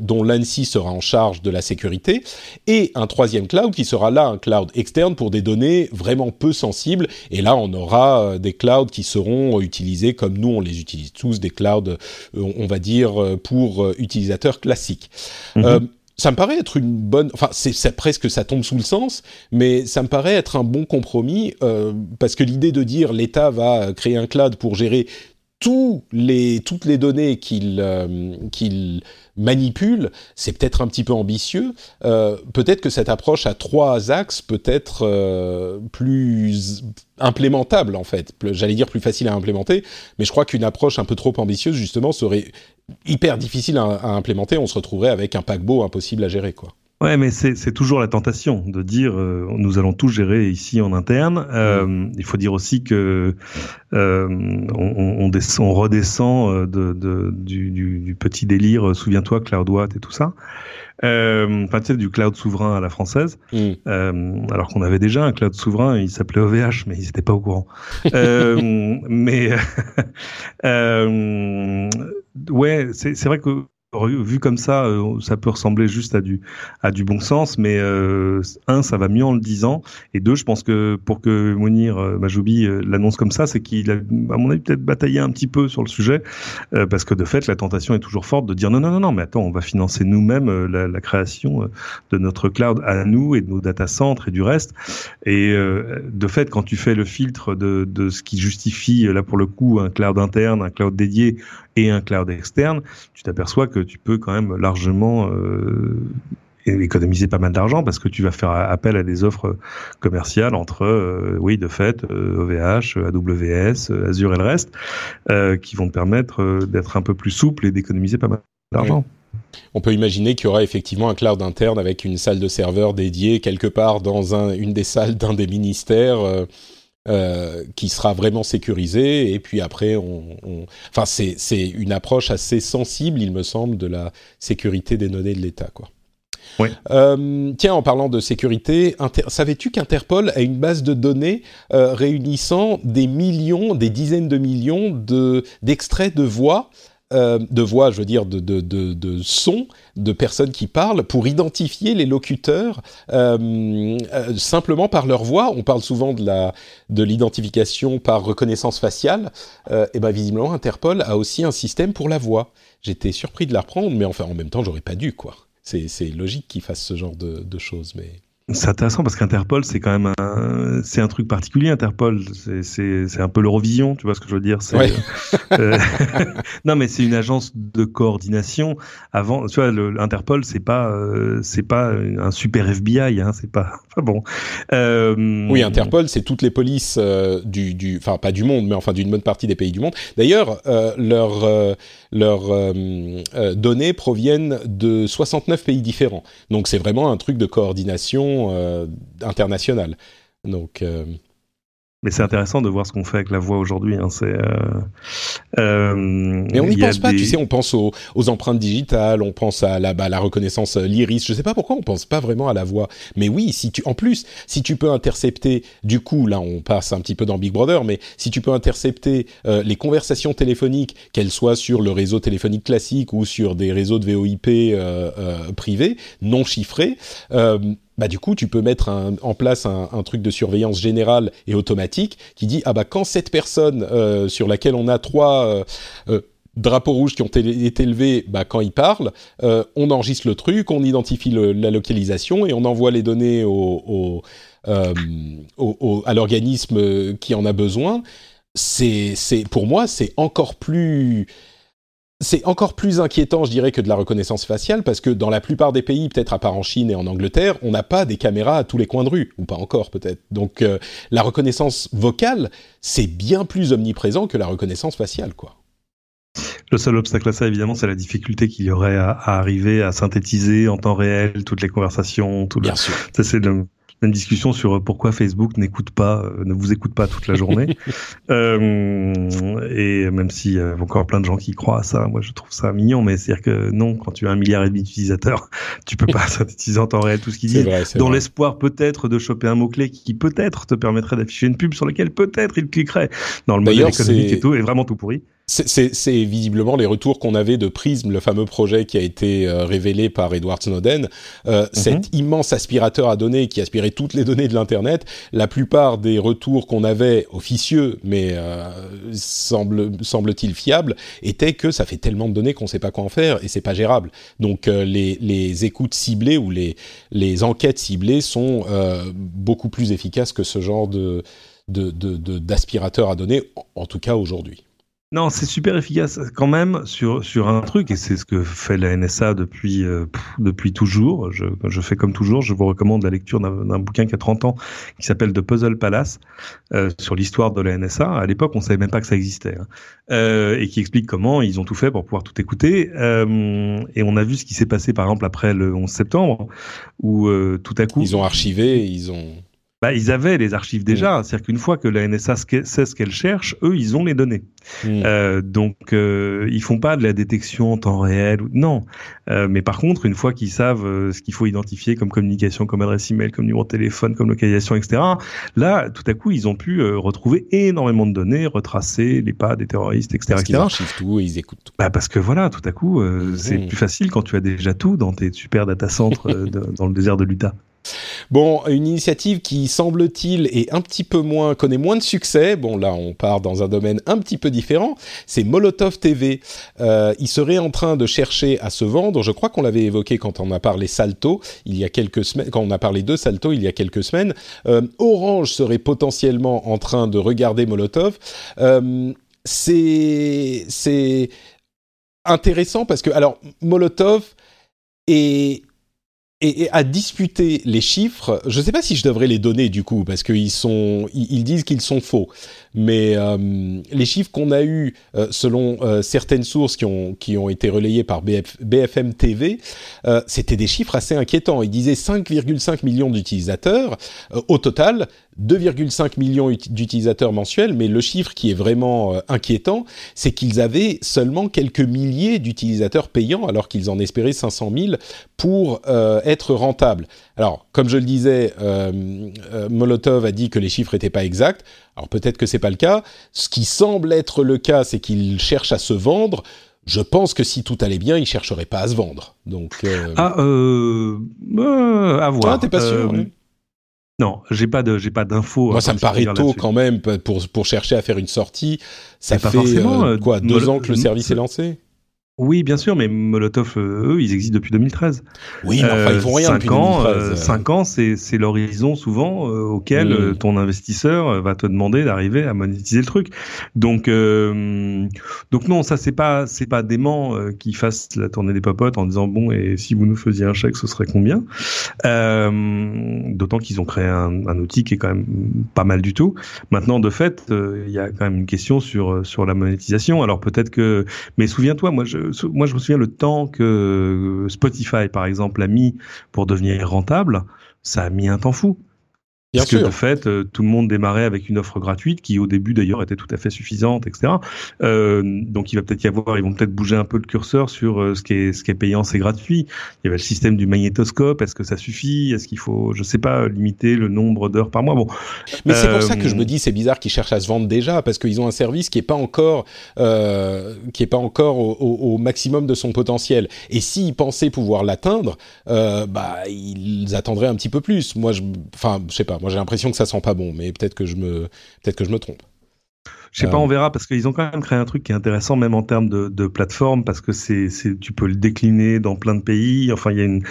dont l'ANSI sera en charge de la sécurité, et un troisième cloud qui sera là un cloud externe pour des données vraiment peu sensibles. Et là, on aura des clouds qui seront utilisés comme nous, on les utilise tous, des clouds, on va dire, pour utilisateurs classiques. Mmh. Euh, ça me paraît être une bonne, enfin c'est presque ça tombe sous le sens, mais ça me paraît être un bon compromis euh, parce que l'idée de dire l'État va créer un cloud pour gérer les, toutes les données qu'il euh, manipule, c'est peut-être un petit peu ambitieux. Euh, peut-être que cette approche à trois axes peut être euh, plus implémentable en fait. J'allais dire plus facile à implémenter, mais je crois qu'une approche un peu trop ambitieuse justement serait hyper difficile à, à, implémenter. On se retrouverait avec un paquebot impossible à gérer, quoi. Ouais, mais c'est toujours la tentation de dire euh, nous allons tout gérer ici en interne. Euh, il faut dire aussi que euh, on, on, on, redescend euh, de, de du, du, du, petit délire. Souviens-toi, CloudWatt et tout ça. Enfin, tu sais, du cloud souverain à la française. Mm. alors qu'on avait déjà un cloud souverain, il s'appelait OVH, mais ils n'étaient pas au courant. *laughs* mais *laughs* ouais, c'est vrai que vu comme ça, euh, ça peut ressembler juste à du à du bon sens, mais euh, un, ça va mieux en le disant, et deux, je pense que pour que Mounir euh, Majoubi l'annonce comme ça, c'est qu'il a, à mon avis, peut-être bataillé un petit peu sur le sujet, parce que de fait, la tentation est toujours forte de dire non, non, non, non, mais attends, on va financer nous-mêmes la, la, création de notre cloud à nous et de nos data centers et du reste, et de fait, quand tu fais le filtre de de ce qui justifie là pour le coup un cloud interne, un cloud dédié et un cloud externe, tu t'aperçois que tu peux quand même largement euh, économiser pas mal d'argent parce que tu vas faire appel à des offres commerciales entre, euh, oui, de fait, OVH, euh, AWS, Azure et le reste, qui vont te permettre d'être un peu plus souple et d'économiser pas mal d'argent. On peut imaginer qu'il y aura effectivement un cloud interne avec une salle de serveur dédiée quelque part dans un, une des salles d'un des ministères euh, qui sera vraiment sécurisé. Et puis après, on, enfin, c'est une approche assez sensible, il me semble, de la sécurité des données de l'État, quoi. Oui. Euh, tiens, en parlant de sécurité, savais-tu qu'Interpol a une base de données euh, réunissant des millions, des dizaines de millions de d'extraits de voix euh, de voix, je veux dire, de, de, de, sons de personnes qui parlent pour identifier les locuteurs euh, euh, simplement par leur voix. On parle souvent de la de l'identification par reconnaissance faciale. et ben visiblement, Interpol a aussi un système pour la voix. J'étais surpris de la reprendre, mais enfin en même temps, j'aurais pas dû quoi. C'est logique qu'ils fassent ce genre de, de choses, mais. C'est intéressant parce qu'Interpol, c'est quand même un, c'est un truc particulier. Interpol, c'est, c'est, c'est un peu l'Eurovision, tu vois ce que je veux dire? C'est, euh, *laughs* Non, mais c'est une agence de coordination. Avant, tu vois, le, Interpol, c'est pas, euh, c'est pas un super FBI, hein, c'est pas, *laughs* bon. Euh, oui, Interpol, c'est toutes les polices euh, du, du, enfin pas du monde, mais enfin d'une bonne partie des pays du monde. D'ailleurs, euh, leurs leurs données proviennent de 69 pays différents. Donc c'est vraiment un truc de coordination euh, internationale. Donc euh, mais c'est intéressant de voir ce qu'on fait avec la voix aujourd'hui. Hein. C'est, euh, euh, Mais on n'y pense pas, tu sais, on pense aux, aux, empreintes digitales, on pense à la, bah, la reconnaissance l'iris. Je sais pas pourquoi on pense pas vraiment à la voix. Mais oui, si tu, en plus, si tu peux intercepter, du coup, là, on passe un petit peu dans Big Brother, mais si tu peux intercepter euh, les conversations téléphoniques, qu'elles soient sur le réseau téléphonique classique ou sur des réseaux de VoIP privés, non chiffrés, bah du coup tu peux mettre en place un, truc de surveillance générale et automatique qui dit ah bah quand cette personne euh, sur laquelle on a trois euh, euh, drapeaux rouges qui ont été élevés, bah, quand il parle, on enregistre le truc, on identifie la localisation et on envoie les données au, à l'organisme qui en a besoin. C'est pour moi c'est encore plus c'est encore plus inquiétant, je dirais, que de la reconnaissance faciale, parce que dans la plupart des pays, peut-être à part en Chine et en Angleterre, on n'a pas des caméras à tous les coins de rue, ou pas encore peut-être. Donc euh, la reconnaissance vocale, c'est bien plus omniprésent que la reconnaissance faciale, quoi. Le seul obstacle à ça, évidemment, c'est la difficulté qu'il y aurait à, arriver à synthétiser en temps réel toutes les conversations. Tout Bien sûr. Ça, c'est le, une discussion sur pourquoi Facebook n'écoute pas, euh, ne vous écoute pas toute la journée. *laughs* euh, et même s'il y a encore plein de gens qui croient à ça, moi je trouve ça mignon, mais c'est-à-dire que non, quand tu as un milliard et demi d'utilisateurs, *laughs* tu peux pas *laughs* synthétiser en temps réel tout ce qu'ils disent, dans l'espoir peut-être de choper un mot-clé qui peut-être te permettrait d'afficher une pub sur laquelle peut-être il cliquerait. Dans le modèle économique et tout est vraiment tout pourri. C'est visiblement les retours qu'on avait de Prism, le fameux projet qui a été euh, révélé par Edward Snowden. Euh, mhm. Cet immense aspirateur à données qui aspirait toutes les données de l'Internet, la plupart des retours qu'on avait officieux, mais euh, semble, semble-t-il fiables, étaient que ça fait tellement de données qu'on ne sait pas quoi en faire et c'est pas gérable. Donc euh, les, les, écoutes ciblées ou les, les enquêtes ciblées sont beaucoup plus efficaces que ce genre de d'aspirateur de, de, à données, en tout cas aujourd'hui. Non, c'est super efficace quand même sur sur un truc et c'est ce que fait la NSA depuis euh, depuis toujours. Je, je fais comme toujours, je vous recommande la lecture d'un bouquin qui a 30 ans qui s'appelle The Puzzle Palace euh, sur l'histoire de la NSA. À l'époque, on savait même pas que ça existait hein. euh, et qui explique comment ils ont tout fait pour pouvoir tout écouter. Euh, et on a vu ce qui s'est passé par exemple après le 11 septembre où euh, tout à coup ils ont archivé, ils ont bah, ils avaient les archives déjà. C'est-à-dire qu'une fois que la NSA sait ce qu'elle cherche, eux, ils ont les données. Mm. Euh, donc, euh, ils font pas de la détection en temps réel. Non. Euh, mais par contre, une fois qu'ils savent euh, ce qu'il faut identifier comme communication, comme adresse email, comme numéro de téléphone, comme localisation, etc., là, tout à coup, ils ont pu retrouver énormément de données, retracer les pas des terroristes, etc. Parce qu'ils archivent tout et ils écoutent tout. Bah, parce que voilà, tout à coup, mm. c'est plus facile quand tu as déjà tout dans tes super data centers *laughs* dans le désert de l'Utah. Bon, une initiative qui semble-t-il est un petit peu moins connaît moins de succès. Bon, là, on part dans un domaine un petit peu différent. C'est Molotov TV. Euh, il serait en train de chercher à se vendre. Je crois qu'on l'avait évoqué quand on a parlé Salto il y a quelques semaines. Quand on a parlé de Salto il y a quelques semaines, euh, Orange serait potentiellement en train de regarder Molotov. Euh, c'est c'est intéressant parce que alors Molotov est et, à disputer les chiffres, je ne sais pas si je devrais les donner du coup, parce qu'ils sont, ils, disent qu'ils sont faux. Mais euh, les chiffres qu'on a eus, euh, selon euh, certaines sources qui ont, qui ont été relayées par BFM TV, c'était des chiffres assez inquiétants. Ils disaient 5,5 millions d'utilisateurs au total, 2,5 millions d'utilisateurs mensuels, mais le chiffre qui est vraiment euh, inquiétant, c'est qu'ils avaient seulement quelques milliers d'utilisateurs payants, alors qu'ils en espéraient 500 000 pour euh, être rentables. Alors, comme je le disais, euh, Molotov a dit que les chiffres n'étaient pas exacts. Alors peut-être que c'est pas le cas. Ce qui semble être le cas, c'est qu'ils cherchent à se vendre. Je pense que si tout allait bien, ils chercheraient pas à se vendre. Donc ah, euh, à voir. Ah, t'es pas sûr non, j'ai pas de, j'ai pas d'infos. Moi, ça me paraît tôt quand même pour pour chercher à faire une sortie. Ça fait euh, euh, quoi, deux ans que le service est lancé? Oui, bien sûr, mais Molotov, euh, eux, ils existent depuis 2013. Oui, mais enfin, ils font rien depuis ans, 2013. 5 ans, c'est, c'est l'horizon souvent euh, auquel mm. ton investisseur va te demander d'arriver à monétiser le truc. Donc, euh, donc non, ça c'est pas, c'est pas dément qu'ils fassent la tournée des popotes en disant bon et si vous nous faisiez un chèque, ce serait combien? D'autant qu'ils ont créé un, un, outil qui est quand même pas mal du tout. Maintenant, de fait, il y a quand même une question sur sur la monétisation. Alors peut-être que, mais souviens-toi, moi je moi, je me souviens le temps que Spotify, par exemple, a mis pour devenir rentable, ça a mis un temps fou. Parce que de fait, euh, tout le monde démarrait avec une offre gratuite qui, au début d'ailleurs, était tout à fait suffisante, etc. Euh, donc, il va peut-être y avoir, ils vont peut-être bouger un peu le curseur sur euh, ce qui est ce qui est payant, c'est gratuit. Il y avait le système du magnétoscope. Est-ce que ça suffit? Est-ce qu'il faut, je sais pas, limiter le nombre d'heures par mois? Bon, mais c'est pour ça que je me dis, c'est bizarre qu'ils cherchent à se vendre déjà, parce qu'ils ont un service qui est pas encore, qui est pas encore au, au, maximum de son potentiel. Et s'ils pensaient pouvoir l'atteindre, bah, ils attendraient un petit peu plus. Moi, je, enfin, je sais pas j'ai l'impression que ça sent pas bon, mais peut-être que je me, peut-être que je me trompe. Je sais pas, on verra parce qu'ils ont quand même créé un truc qui est intéressant même en termes de, de plateforme parce que c'est, c'est, tu peux le décliner dans plein de pays. Enfin, il y a une,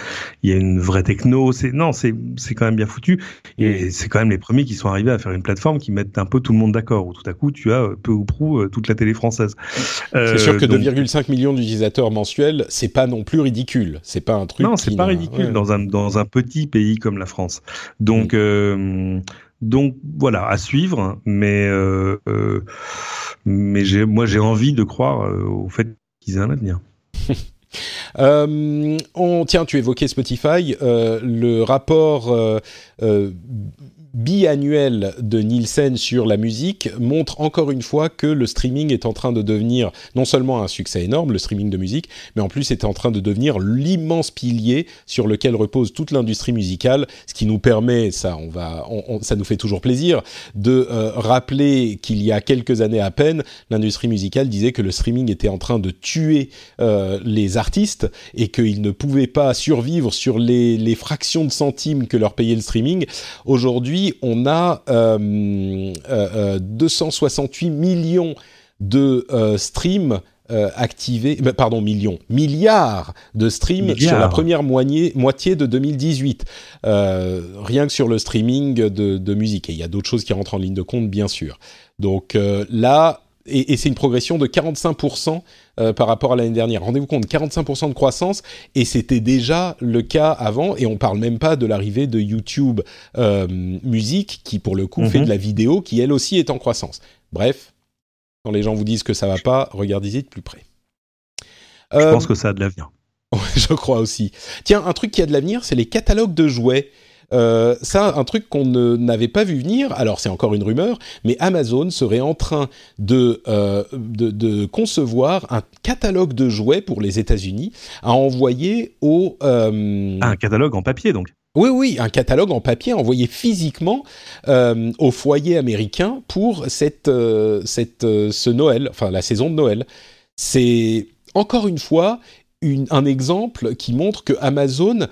il y a une vraie techno. C'est non, c'est, c'est quand même bien foutu. Et c'est quand même les premiers qui sont arrivés à faire une plateforme qui mettent un peu tout le monde d'accord. Où tout à coup, tu as peu ou prou euh, toute la télé française. c'est sûr que 2,5 millions d'utilisateurs mensuels, c'est pas non plus ridicule. C'est pas un truc. Non, c'est pas ridicule dans un dans un petit pays comme la France. Donc mm. euh, donc voilà, à suivre, mais euh, euh, mais j'ai, moi j'ai envie de croire euh, au fait qu'ils aient un avenir. *laughs* on, tiens, tu évoquais Spotify, le rapport biannuel de Nielsen sur la musique montre encore une fois que le streaming est en train de devenir non seulement un succès énorme, le streaming de musique, mais en plus est en train de devenir l'immense pilier sur lequel repose toute l'industrie musicale, ce qui nous permet, ça, on va, ça nous fait toujours plaisir, de euh, rappeler qu'il y a quelques années à peine, l'industrie musicale disait que le streaming était en train de tuer euh, les artistes et qu'ils ne pouvaient pas survivre sur les, les fractions de centimes que leur payait le streaming. Aujourd'hui, on a 268 euh, euh, euh, millions de streams activés, pardon, millions, milliards de streams sur la première moitié, de 2018. rien que sur le streaming de, musique. Et il y a d'autres choses qui rentrent en ligne de compte, bien sûr. Donc là, et, c'est une progression de 45% euh, par rapport à l'année dernière. Rendez-vous compte, 45% de croissance, et c'était déjà le cas avant, et on parle même pas de l'arrivée de YouTube euh, Musique, qui pour le coup fait mhm. de la vidéo, qui elle aussi est en croissance. Bref, quand les gens vous disent que ça va pas, regardez-y de plus près. Je pense euh, que ça a de l'avenir. *laughs* je crois aussi. Tiens, un truc qui a de l'avenir, c'est les catalogues de jouets. Euh, ça, un truc qu'on n'avait pas vu venir. Alors, c'est encore une rumeur, mais Amazon serait en train de, euh, de, concevoir un catalogue de jouets pour les États-Unis à envoyer au. Euh, un catalogue en papier, donc. Oui, oui, un catalogue en papier envoyé physiquement euh, au foyer américain pour cette, cette, ce Noël, enfin la saison de Noël. C'est encore une fois une, un exemple qui montre que Amazon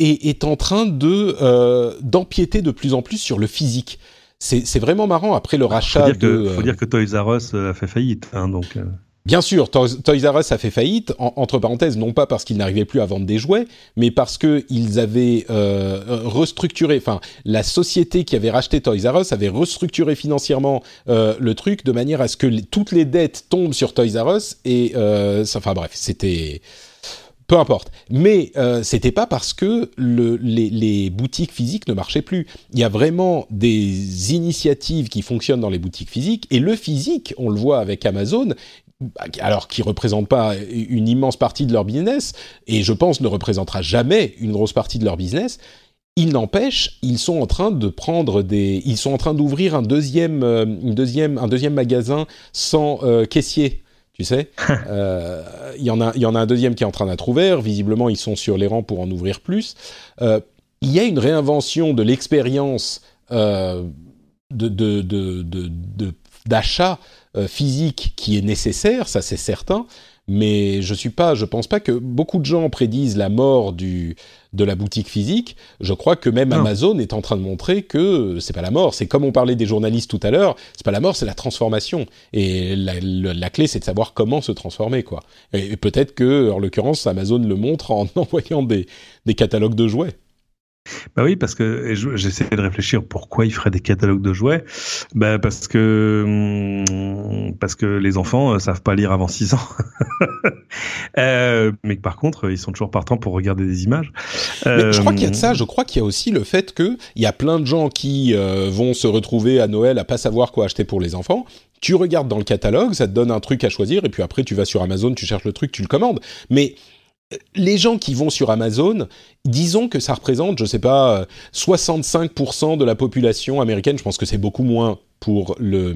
et est en train de euh, d'empiéter de plus en plus sur le physique. C'est vraiment marrant après le rachat faut dire de. Que, faut dire que Toys R Us a fait faillite, hein, donc. Euh. Bien sûr, Toys, R Us a fait faillite, entre parenthèses, non pas parce qu'ils n'arrivaient plus à vendre des jouets, mais parce qu'ils avaient euh, restructuré, enfin, la société qui avait racheté Toys R Us avait restructuré financièrement euh, le truc de manière à ce que toutes les dettes tombent sur Toys R Us, et, euh, enfin bref, c'était peu importe. Mais euh, c'était pas parce que le, les, boutiques physiques ne marchaient plus. Il y a vraiment des initiatives qui fonctionnent dans les boutiques physiques et le physique, on le voit avec Amazon, alors qui représente pas une immense partie de leur business et je pense ne représentera jamais une grosse partie de leur business. Il n'empêche, ils sont en train de prendre des, ils sont en train d'ouvrir un deuxième, euh, une deuxième, un deuxième magasin sans euh, caissier tu sais. *laughs* Euh, il y en a, y en a un deuxième qui est en train d'être ouvert. Visiblement, ils sont sur les rangs pour en ouvrir plus. Euh, il y a une réinvention de l'expérience euh, de, d'achat physique qui est nécessaire, ça c'est certain mais je suis pas, je pense pas que beaucoup de gens prédisent la mort du de la boutique physique. Je crois que même Amazon est en train de montrer que c'est pas la mort. C'est comme on parlait des journalistes tout à l'heure, c'est pas la mort, c'est la transformation. Et la, clé, c'est de savoir comment se transformer, quoi. Et, peut-être que, en l'occurrence, Amazon le montre en *laughs* envoyant des catalogues de jouets. Bah oui, parce que j'essaie de réfléchir pourquoi il ferait des catalogues de jouets. Bah parce que hum, parce que les enfants euh, savent pas lire avant 6 ans. *laughs* euh, mais par contre, ils sont toujours partants pour regarder des images. Mais je crois qu'il y a de ça. Euh, je crois qu'il y a aussi le fait que il y a plein de gens qui euh, vont se retrouver à Noël à pas savoir quoi acheter pour les enfants. Tu regardes dans le catalogue, ça te donne un truc à choisir, et puis après tu vas sur Amazon, tu cherches le truc, tu le commandes. Mais les gens qui vont sur Amazon, disons que ça représente, je sais pas, 65% de la population américaine. Je pense que c'est beaucoup moins pour le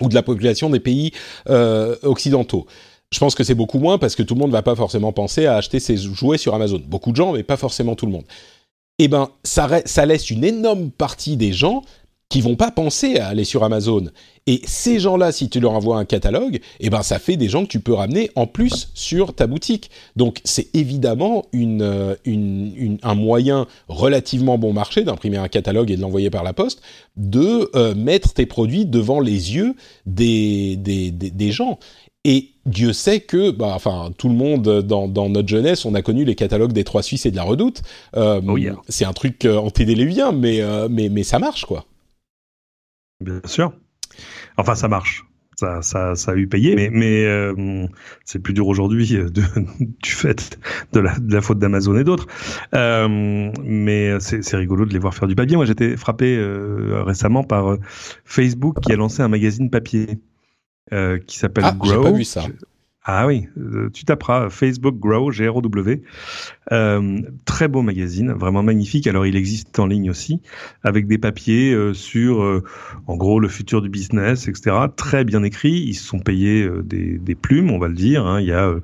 ou de la population des pays euh, occidentaux. Je pense que c'est beaucoup moins parce que tout le monde ne va pas forcément penser à acheter ses jouets sur Amazon. Beaucoup de gens, mais pas forcément tout le monde. Eh ça, ça laisse une énorme partie des gens qui vont pas penser à aller sur Amazon. Et ces gens-là, si tu leur envoies un catalogue, eh ben ça fait des gens que tu peux ramener en plus sur ta boutique. Donc c'est évidemment une, euh, une, un moyen relativement bon marché d'imprimer un catalogue et de l'envoyer par la poste, de euh, mettre tes produits devant les yeux des, des, des, gens. Et Dieu sait que, bah, enfin, tout le monde dans, dans, notre jeunesse, on a connu les catalogues des Trois Suisses et de la Redoute. Euh, oh C'est un truc antédéluvien, mais, mais, mais ça marche, quoi. Bien sûr. Enfin, ça marche. Ça, ça, ça a eu payé, mais, mais euh, c'est plus dur aujourd'hui euh, *laughs* du fait de la, de la faute d'Amazon et d'autres. Euh, mais c'est rigolo de les voir faire du papier. Moi, j'étais frappé euh, récemment par Facebook qui a lancé un magazine papier qui s'appelle ah, Grow. Pas vu ça. Ah oui, euh, tu taperas Facebook Grow, G-R-O-W. Euh, très beau magazine, vraiment magnifique. Alors il existe en ligne aussi, avec des papiers euh, sur, en gros, le futur du business, etc. Très bien écrit. Ils se sont payés des, des, plumes, on va le dire. Hein. Il y a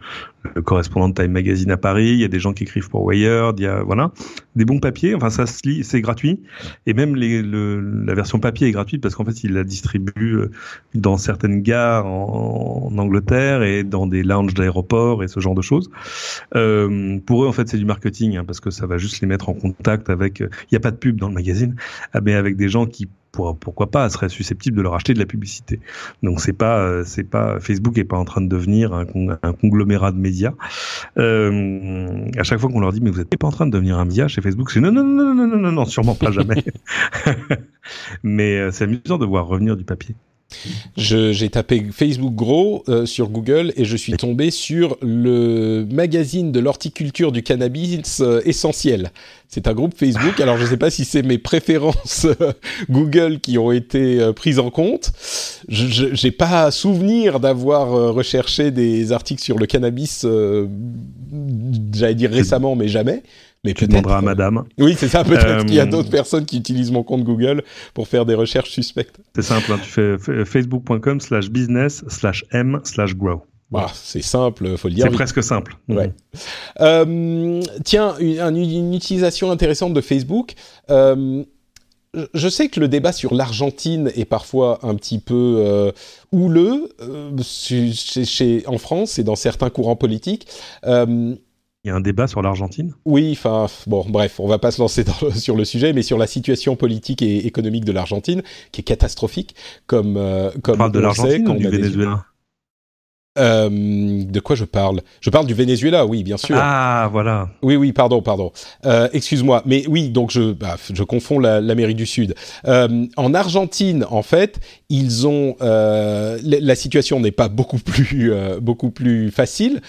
le correspondant de Time Magazine à Paris, il y a des gens qui écrivent pour Wired, il y a voilà des bons papiers. Enfin, ça se lit, c'est gratuit. Et même la version papier est gratuite parce qu'en fait, il la distribue euh, dans certaines gares en, Angleterre et dans des lounges d'aéroports et ce genre de choses. Euh, pour eux, en fait, c'est du marketing hein, parce que ça va juste les mettre en contact avec. Euh, il n'y a pas de pub dans le magazine, mais avec des gens qui pourquoi pas, serait susceptible de leur acheter de la publicité. Donc c'est pas, euh, c'est pas Facebook est pas en train de devenir un, conglomérat de médias. Euh, à chaque fois qu'on leur dit mais vous n'êtes pas en train de devenir un média chez Facebook, c'est non non non non non non non sûrement pas jamais. *laughs* mais euh, c'est amusant de voir revenir du papier. J'ai tapé Facebook Gros euh, sur Google et je suis tombé sur le magazine de l'horticulture du cannabis euh, essentiel. C'est un groupe Facebook. Alors je ne sais pas si c'est mes préférences euh, Google qui ont été prises en compte. Je n'ai pas souvenir d'avoir recherché des articles sur le cannabis, j'allais dire récemment, mais jamais. Mais tu demanderas à madame. Oui, c'est ça. Peut-être qu'il y a d'autres personnes qui utilisent mon compte Google pour faire des recherches suspectes. C'est simple. Hein, tu fais facebook.com slash business slash m slash grow. Bah, c'est simple, faut le dire. C'est presque simple. Ouais. Euh, tiens, une, utilisation intéressante de Facebook. Euh, je sais que le débat sur l'Argentine est parfois un petit peu euh, houleux chez, en France et dans certains courants politiques. Il y a un débat sur l'Argentine? Oui, enfin, bon, bref, on va pas se lancer sur le sujet, mais sur la situation politique et économique de l'Argentine, qui est catastrophique, comme, euh, comme on parle de l'Argentine ou du Venezuela? Euh, de quoi je parle? Je parle du Venezuela, oui, bien sûr. Ah, voilà. Oui, oui, pardon, pardon. Euh, excuse-moi, mais oui, donc je, bah, je confonds l'Amérique du Sud. Euh, en Argentine, en fait, ils ont la situation n'est pas beaucoup plus beaucoup plus facile.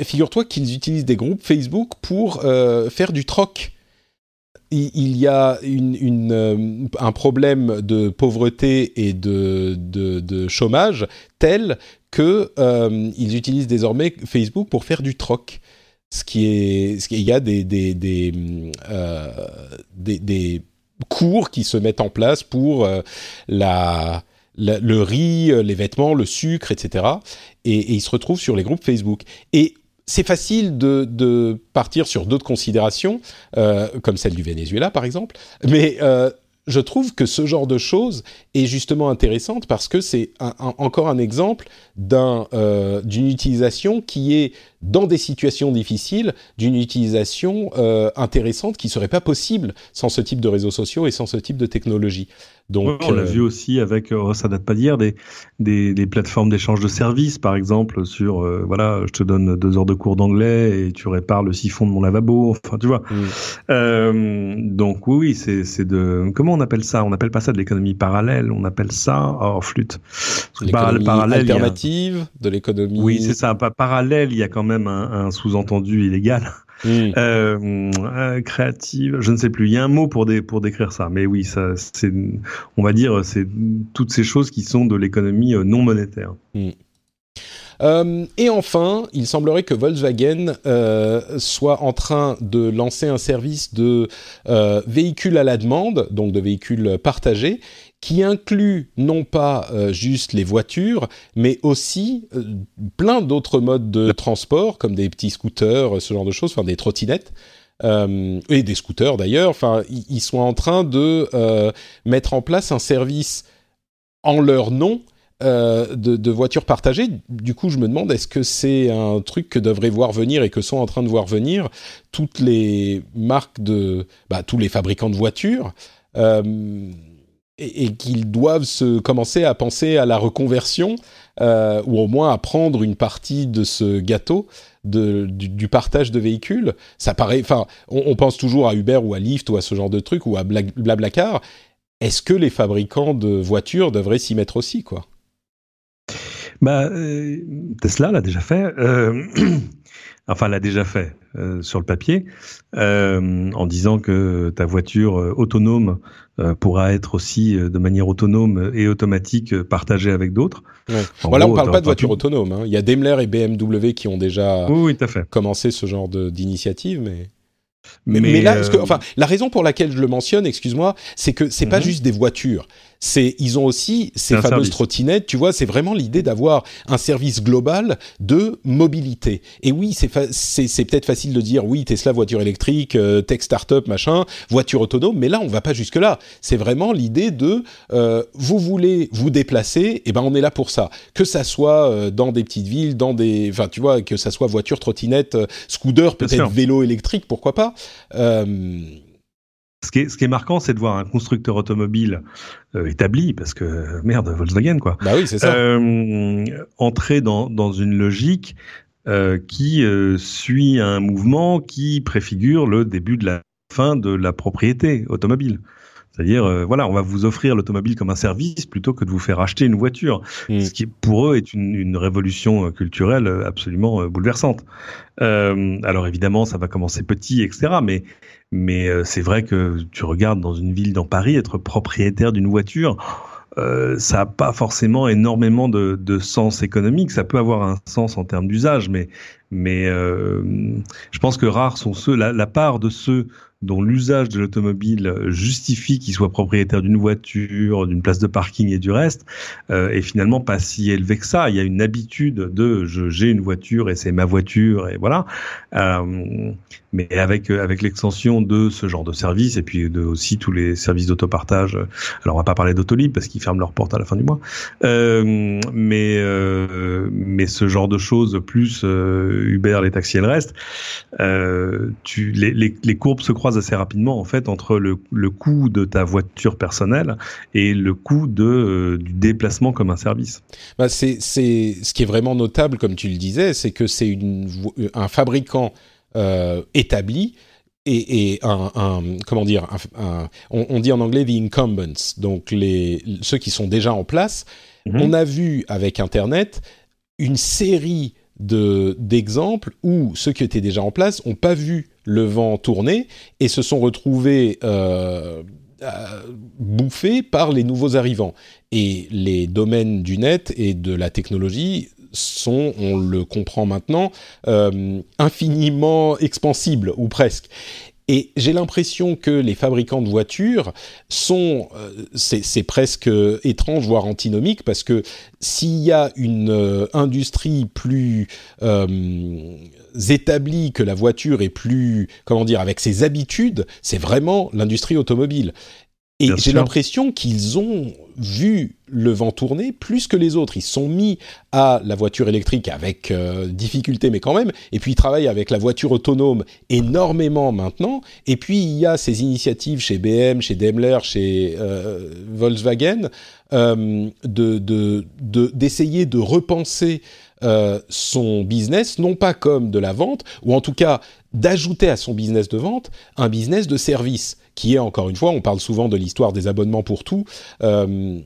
Figure-toi qu'ils utilisent des groupes Facebook pour faire du troc il y a une, un problème de pauvreté et de, de chômage tel qu'ils euh, utilisent désormais Facebook pour faire du troc. Ce qui est, il y a des des des, euh, des, cours qui se mettent en place pour euh, la, le riz, les vêtements, le sucre, etc. Et, ils se retrouvent sur les groupes Facebook. Et c'est facile de, de, partir sur d'autres considérations, comme celle du Venezuela par exemple, mais je trouve que ce genre de choses est justement intéressante parce que c'est encore un exemple euh, d'une utilisation qui est dans des situations difficiles, d'une utilisation euh, intéressante qui serait pas possible sans ce type de réseaux sociaux et sans ce type de technologie. Donc, on l'a euh, vu aussi avec, ça date pas d'hier, des, des, des, plateformes d'échange de services, par exemple, sur, euh, voilà, je te donne deux heures de cours d'anglais et tu répares le siphon de mon lavabo, enfin, tu vois. Mm. Euh, donc oui, c'est, c'est de, comment on appelle ça? On appelle pas ça de l'économie parallèle, on appelle ça, oh, flûte. L'économie parallèle, de l'économie. Oui, c'est ça. Pas parallèle, il y a quand même un, un sous-entendu illégal. Hmm. Euh, euh, créative, je ne sais plus. Il y a un mot pour, des, pour décrire ça, mais oui, ça, c'est, on va dire, c'est toutes ces choses qui sont de l'économie euh, non monétaire. Hmm. Euh, et enfin, il semblerait que Volkswagen euh, soit en train de lancer un service de euh, véhicules à la demande, donc de véhicules partagés, qui inclut non pas euh, juste les voitures, mais aussi euh, plein d'autres modes de transport, comme des petits scooters, ce genre de choses, enfin des trottinettes. Euh, et des scooters d'ailleurs, enfin, ils sont en train de mettre en place un service en leur nom de, de, voitures partagées. Du coup, je me demande, est-ce que c'est un truc que devraient voir venir et que sont en train de voir venir toutes les marques de, bah, tous les fabricants de voitures et, qu'ils doivent se commencer à penser à la reconversion euh, ou au moins à prendre une partie de ce gâteau de, du, partage de véhicules. Ça paraît, enfin, on, pense toujours à Uber ou à Lyft ou à ce genre de truc ou à Blablacar. Est-ce que les fabricants de voitures devraient s'y mettre aussi, quoi? Bah, euh, Tesla l'a déjà fait. Euh, *clears throat* enfin l'a déjà fait euh, sur le papier, euh, en disant que ta voiture euh, autonome pourra être aussi de manière autonome et automatique partagée avec d'autres. Ouais. Voilà, on parle pas de voiture autonome. Hein. Il y a Daimler et BMW qui ont déjà oui, oui, fait. commencé ce genre d'initiative, mais... Mais, là, que, enfin, la raison pour laquelle je le mentionne, excuse-moi, c'est que c'est pas mhm. juste des voitures c'est ils ont aussi ces fameuses trottinettes, tu vois, c'est vraiment l'idée d'avoir un service global de mobilité. Et oui, c'est c'est peut-être facile de dire oui, Tesla voiture électrique, euh, tech startup machin, voiture autonome, mais là on va pas jusque là. C'est vraiment l'idée de euh, vous voulez vous déplacer, et eh ben on est là pour ça. Que ça soit euh, dans des petites villes, dans des, enfin tu vois, que ça soit voiture, trottinette, euh, scooter, peut-être vélo électrique, pourquoi pas. Euh, ce qui est, ce qui est marquant, c'est de voir un constructeur automobile euh, établi, parce que merde, Volkswagen quoi. Bah oui, c'est ça. Euh, entrer dans, dans une logique euh, qui suit un mouvement qui préfigure le début de la fin de la propriété automobile. C'est-à-dire, euh, voilà, on va vous offrir l'automobile comme un service plutôt que de vous faire acheter une voiture, Mm. ce qui pour eux est une, une révolution euh, culturelle euh, absolument euh, bouleversante. Euh, alors évidemment, ça va commencer petit, etc. Mais mais euh, c'est vrai que tu regardes dans une ville dans Paris, être propriétaire d'une voiture, euh, ça n'a pas forcément énormément de, de sens économique. Ça peut avoir un sens en termes d'usage, mais mais euh, je pense que rares sont ceux, la, la part de ceux dont l'usage de l'automobile justifie qu'ils soient propriétaires d'une voiture, d'une place de parking et du reste, euh, est finalement pas si élevé que ça. Il y a une habitude de j'ai une voiture et c'est ma voiture et voilà. Euh, mais avec euh, avec l'extension de ce genre de service et puis de aussi tous les services d'autopartage. Alors on va pas parler d'autolib parce qu'ils ferment leurs portes à la fin du mois. Euh, mais euh, mais ce genre de choses plus euh, Uber, les taxis et le reste, euh, tu les, les, les courbes se croisent assez rapidement en fait entre le, le coût de ta voiture personnelle et le coût de euh, du déplacement comme un service. Bah, c'est, c'est ce qui est vraiment notable, comme tu le disais, c'est que c'est un fabricant euh, établi et, et un, un- comment dire, un- un- on, on dit en anglais the incumbents, donc les ceux qui sont déjà en place. Mhm. On a vu avec Internet une série de d'exemples où ceux qui étaient déjà en place n'ont pas vu le vent tourner et se sont retrouvés euh, euh, bouffés par les nouveaux arrivants. Et les domaines du net et de la technologie sont, on le comprend maintenant, euh, infiniment expansibles, ou presque. Et j'ai l'impression que les fabricants de voitures sont, euh, c'est presque étrange, voire antinomique, parce que s'il y a une euh, industrie plus euh, établie que la voiture et plus, comment dire, avec ses habitudes, c'est vraiment l'industrie automobile. Et j'ai l'impression qu'ils ont vu le vent tourner plus que les autres. Ils se sont mis à la voiture électrique avec euh, difficulté, mais quand même. Et puis ils travaillent avec la voiture autonome énormément maintenant. Et puis il y a ces initiatives chez BM, chez Daimler, chez euh, Volkswagen, euh, de de- de- d'essayer de, repenser son business, non pas comme de la vente, ou en tout cas d'ajouter à son business de vente un business de service, qui est encore une fois, on parle souvent de l'histoire des abonnements pour tout, euh,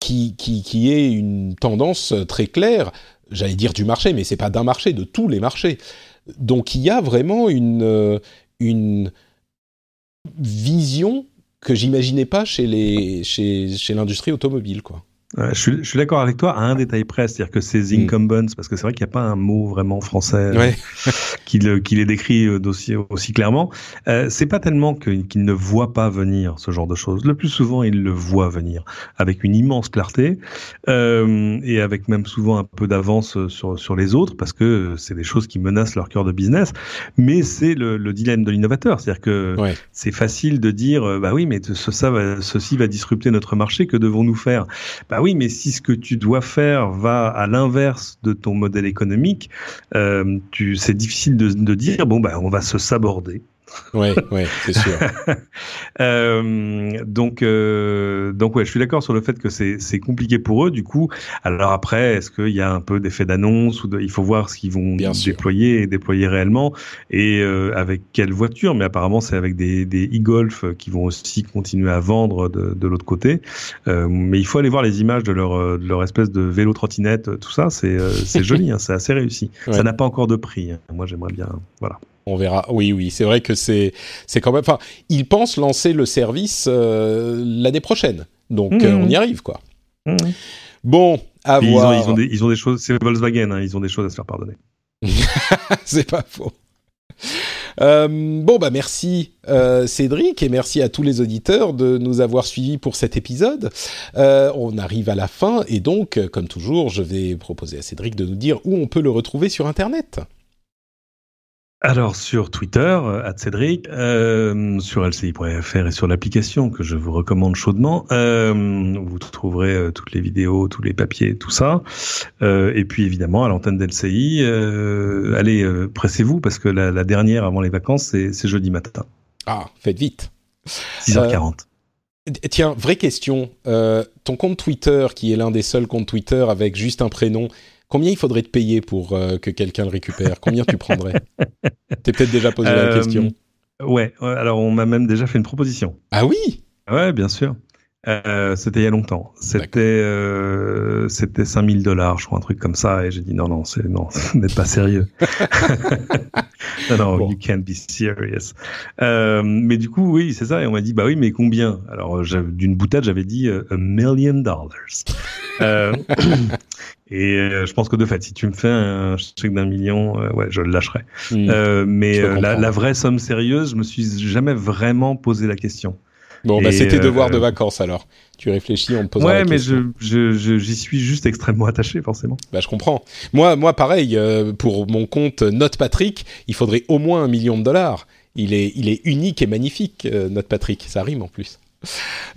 qui, qui, qui est une tendance très claire, j'allais dire du marché, mais c'est pas d'un marché, de tous les marchés. Donc il y a vraiment une, euh, une vision que j'imaginais pas chez les chez, chez l'industrie automobile quoi. Ouais, je suis, je suis d'accord avec toi à un détail près, c'est-à-dire que ces Mm. incumbents, parce que c'est vrai qu'il n'y a pas un mot vraiment français euh, Ouais. *laughs* qui, le, qui les décrit euh, d'aussi aussi clairement. Euh, c'est pas tellement qu'ils ne voient pas venir ce genre de choses. Le plus souvent, ils le voient venir avec une immense clarté euh, et avec même souvent un peu d'avance euh, sur sur les autres, parce que c'est des choses qui menacent leur cœur de business. Mais c'est le, le dilemme de l'innovateur, c'est-à-dire que Ouais. c'est facile de dire bah oui, mais ce, ça va, ceci va disrupter notre marché. Que devons-nous faire? Bah oui, mais si ce que tu dois faire va à l'inverse de ton modèle économique, euh, c'est difficile de, de dire bon bah on va se saborder. Ouais, ouais, c'est sûr. *laughs* Euh, donc, euh, donc ouais, je suis d'accord sur le fait que c'est compliqué pour eux. Du coup, alors après, est-ce qu'il y a un peu d'effet d'annonce ou de, il faut voir ce qu'ils vont Bien sûr. déployer et déployer réellement et euh, avec quelle voiture. Mais apparemment, c'est avec des des e-golf qui vont aussi continuer à vendre de, de l'autre côté. Mais il faut aller voir les images de leur de leur espèce de vélo trottinette, tout ça. C'est c'est *laughs* joli, hein, c'est assez réussi. Ouais. Ça n'a pas encore de prix. hein. Moi, j'aimerais bien, voilà. On verra. Oui, oui, c'est vrai que c'est c'est quand même. Enfin, ils pensent lancer le service euh, l'année prochaine, donc Mhm. euh, on y arrive quoi. Bon, à Puis ils, ont, voir. ils ont des ils ont des choses. C'est Volkswagen, hein, ils ont des choses à se faire pardonner. *laughs* c'est pas faux. Euh, bon bah merci euh, Cédric et merci à tous les auditeurs de nous avoir suivis pour cet épisode. Euh, on arrive à la fin et donc comme toujours je vais proposer à Cédric de nous dire où on peut le retrouver sur internet. Alors sur Twitter, euh, @cédric, euh, sur lci.fr et sur l'application que je vous recommande chaudement, euh, vous trouverez euh, toutes les vidéos, tous les papiers, tout ça. Et puis évidemment à l'antenne d'LCI, allez pressez-vous parce que la, la dernière avant les vacances c'est jeudi matin, Ah, faites vite. 6h40. D- Tiens, vraie question. Ton compte Twitter, qui est l'un des seuls comptes Twitter avec juste un prénom, combien il faudrait te payer pour euh, que quelqu'un le récupère Combien tu prendrais T'es peut-être déjà posé la Euh, question. Ouais, alors on m'a même déjà fait une proposition. Ah oui Ouais, bien sûr. Euh, c'était il y a longtemps. C'était euh, c'était 5000 dollars, je crois, un truc comme ça. Et j'ai dit non, non, c'est non, n'êtes pas sérieux. non, non, you can't be serious. Euh, mais du coup, oui, c'est ça. Et on m'a dit bah oui, mais combien Alors d'une boutade, j'avais dit euh, a million dollars. Euh, et je pense que de fait, si tu me fais un chèque d'un million, ouais, je le lâcherai. Hmm. mais la, la vraie somme sérieuse, je me suis jamais vraiment posé la question. Bon, bah, c'était devoir de vacances alors. Tu réfléchis, on me pose ouais, mais je, je, j'y suis juste extrêmement attaché, forcément. Bah, je comprends. Moi, moi, pareil, euh, pour mon compte Note Patrick, il faudrait au moins un million de dollars. Il est, il est unique et magnifique, euh, Note Patrick. Ça rime en plus.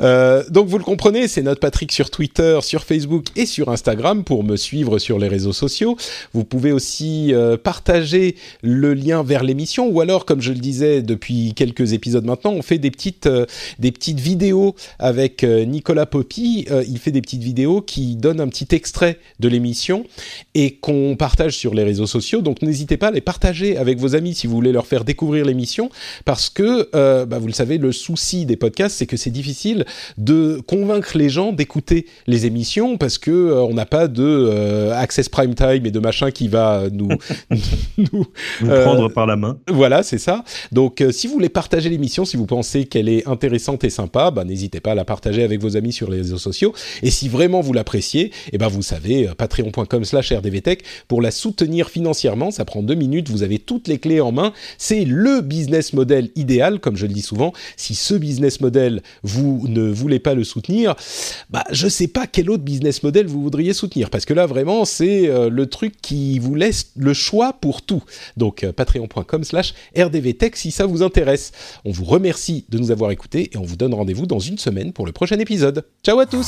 Euh, donc vous le comprenez, c'est notre Patrick sur Twitter, sur Facebook et sur Instagram pour me suivre sur les réseaux sociaux. Vous pouvez aussi euh, partager le lien vers l'émission ou alors, comme je le disais depuis quelques épisodes maintenant, on fait des petites euh, des petites vidéos avec Nicolas Poppy. il fait des petites vidéos qui donnent un petit extrait de l'émission et qu'on partage sur les réseaux sociaux. Donc n'hésitez pas à les partager avec vos amis si vous voulez leur faire découvrir l'émission parce que bah, vous le savez, le souci des podcasts c'est que c'est difficile de convaincre les gens d'écouter les émissions parce que euh, on n'a pas de euh, access prime time et de machin qui va nous *laughs* *laughs* nous, euh, prendre par la main. Voilà, c'est ça. Donc si vous voulez partager l'émission, si vous pensez qu'elle est intéressante et sympa, bah, n'hésitez pas à la partager avec vos amis sur les réseaux sociaux. Et si vraiment vous l'appréciez, et eh ben vous savez patreon.com/rdvtech pour la soutenir financièrement. Ça prend deux minutes. Vous avez toutes les clés en main. C'est le business model idéal, comme je le dis souvent. Si ce business model vous ne voulez pas le soutenir, bah, je ne sais pas quel autre business model vous voudriez soutenir. Parce que là, vraiment, c'est euh, le truc qui vous laisse le choix pour tout. Donc, euh, patreon.com slash rdvtech si ça vous intéresse. On vous remercie de nous avoir écoutés et on vous donne rendez-vous dans une semaine pour le prochain épisode. Ciao à tous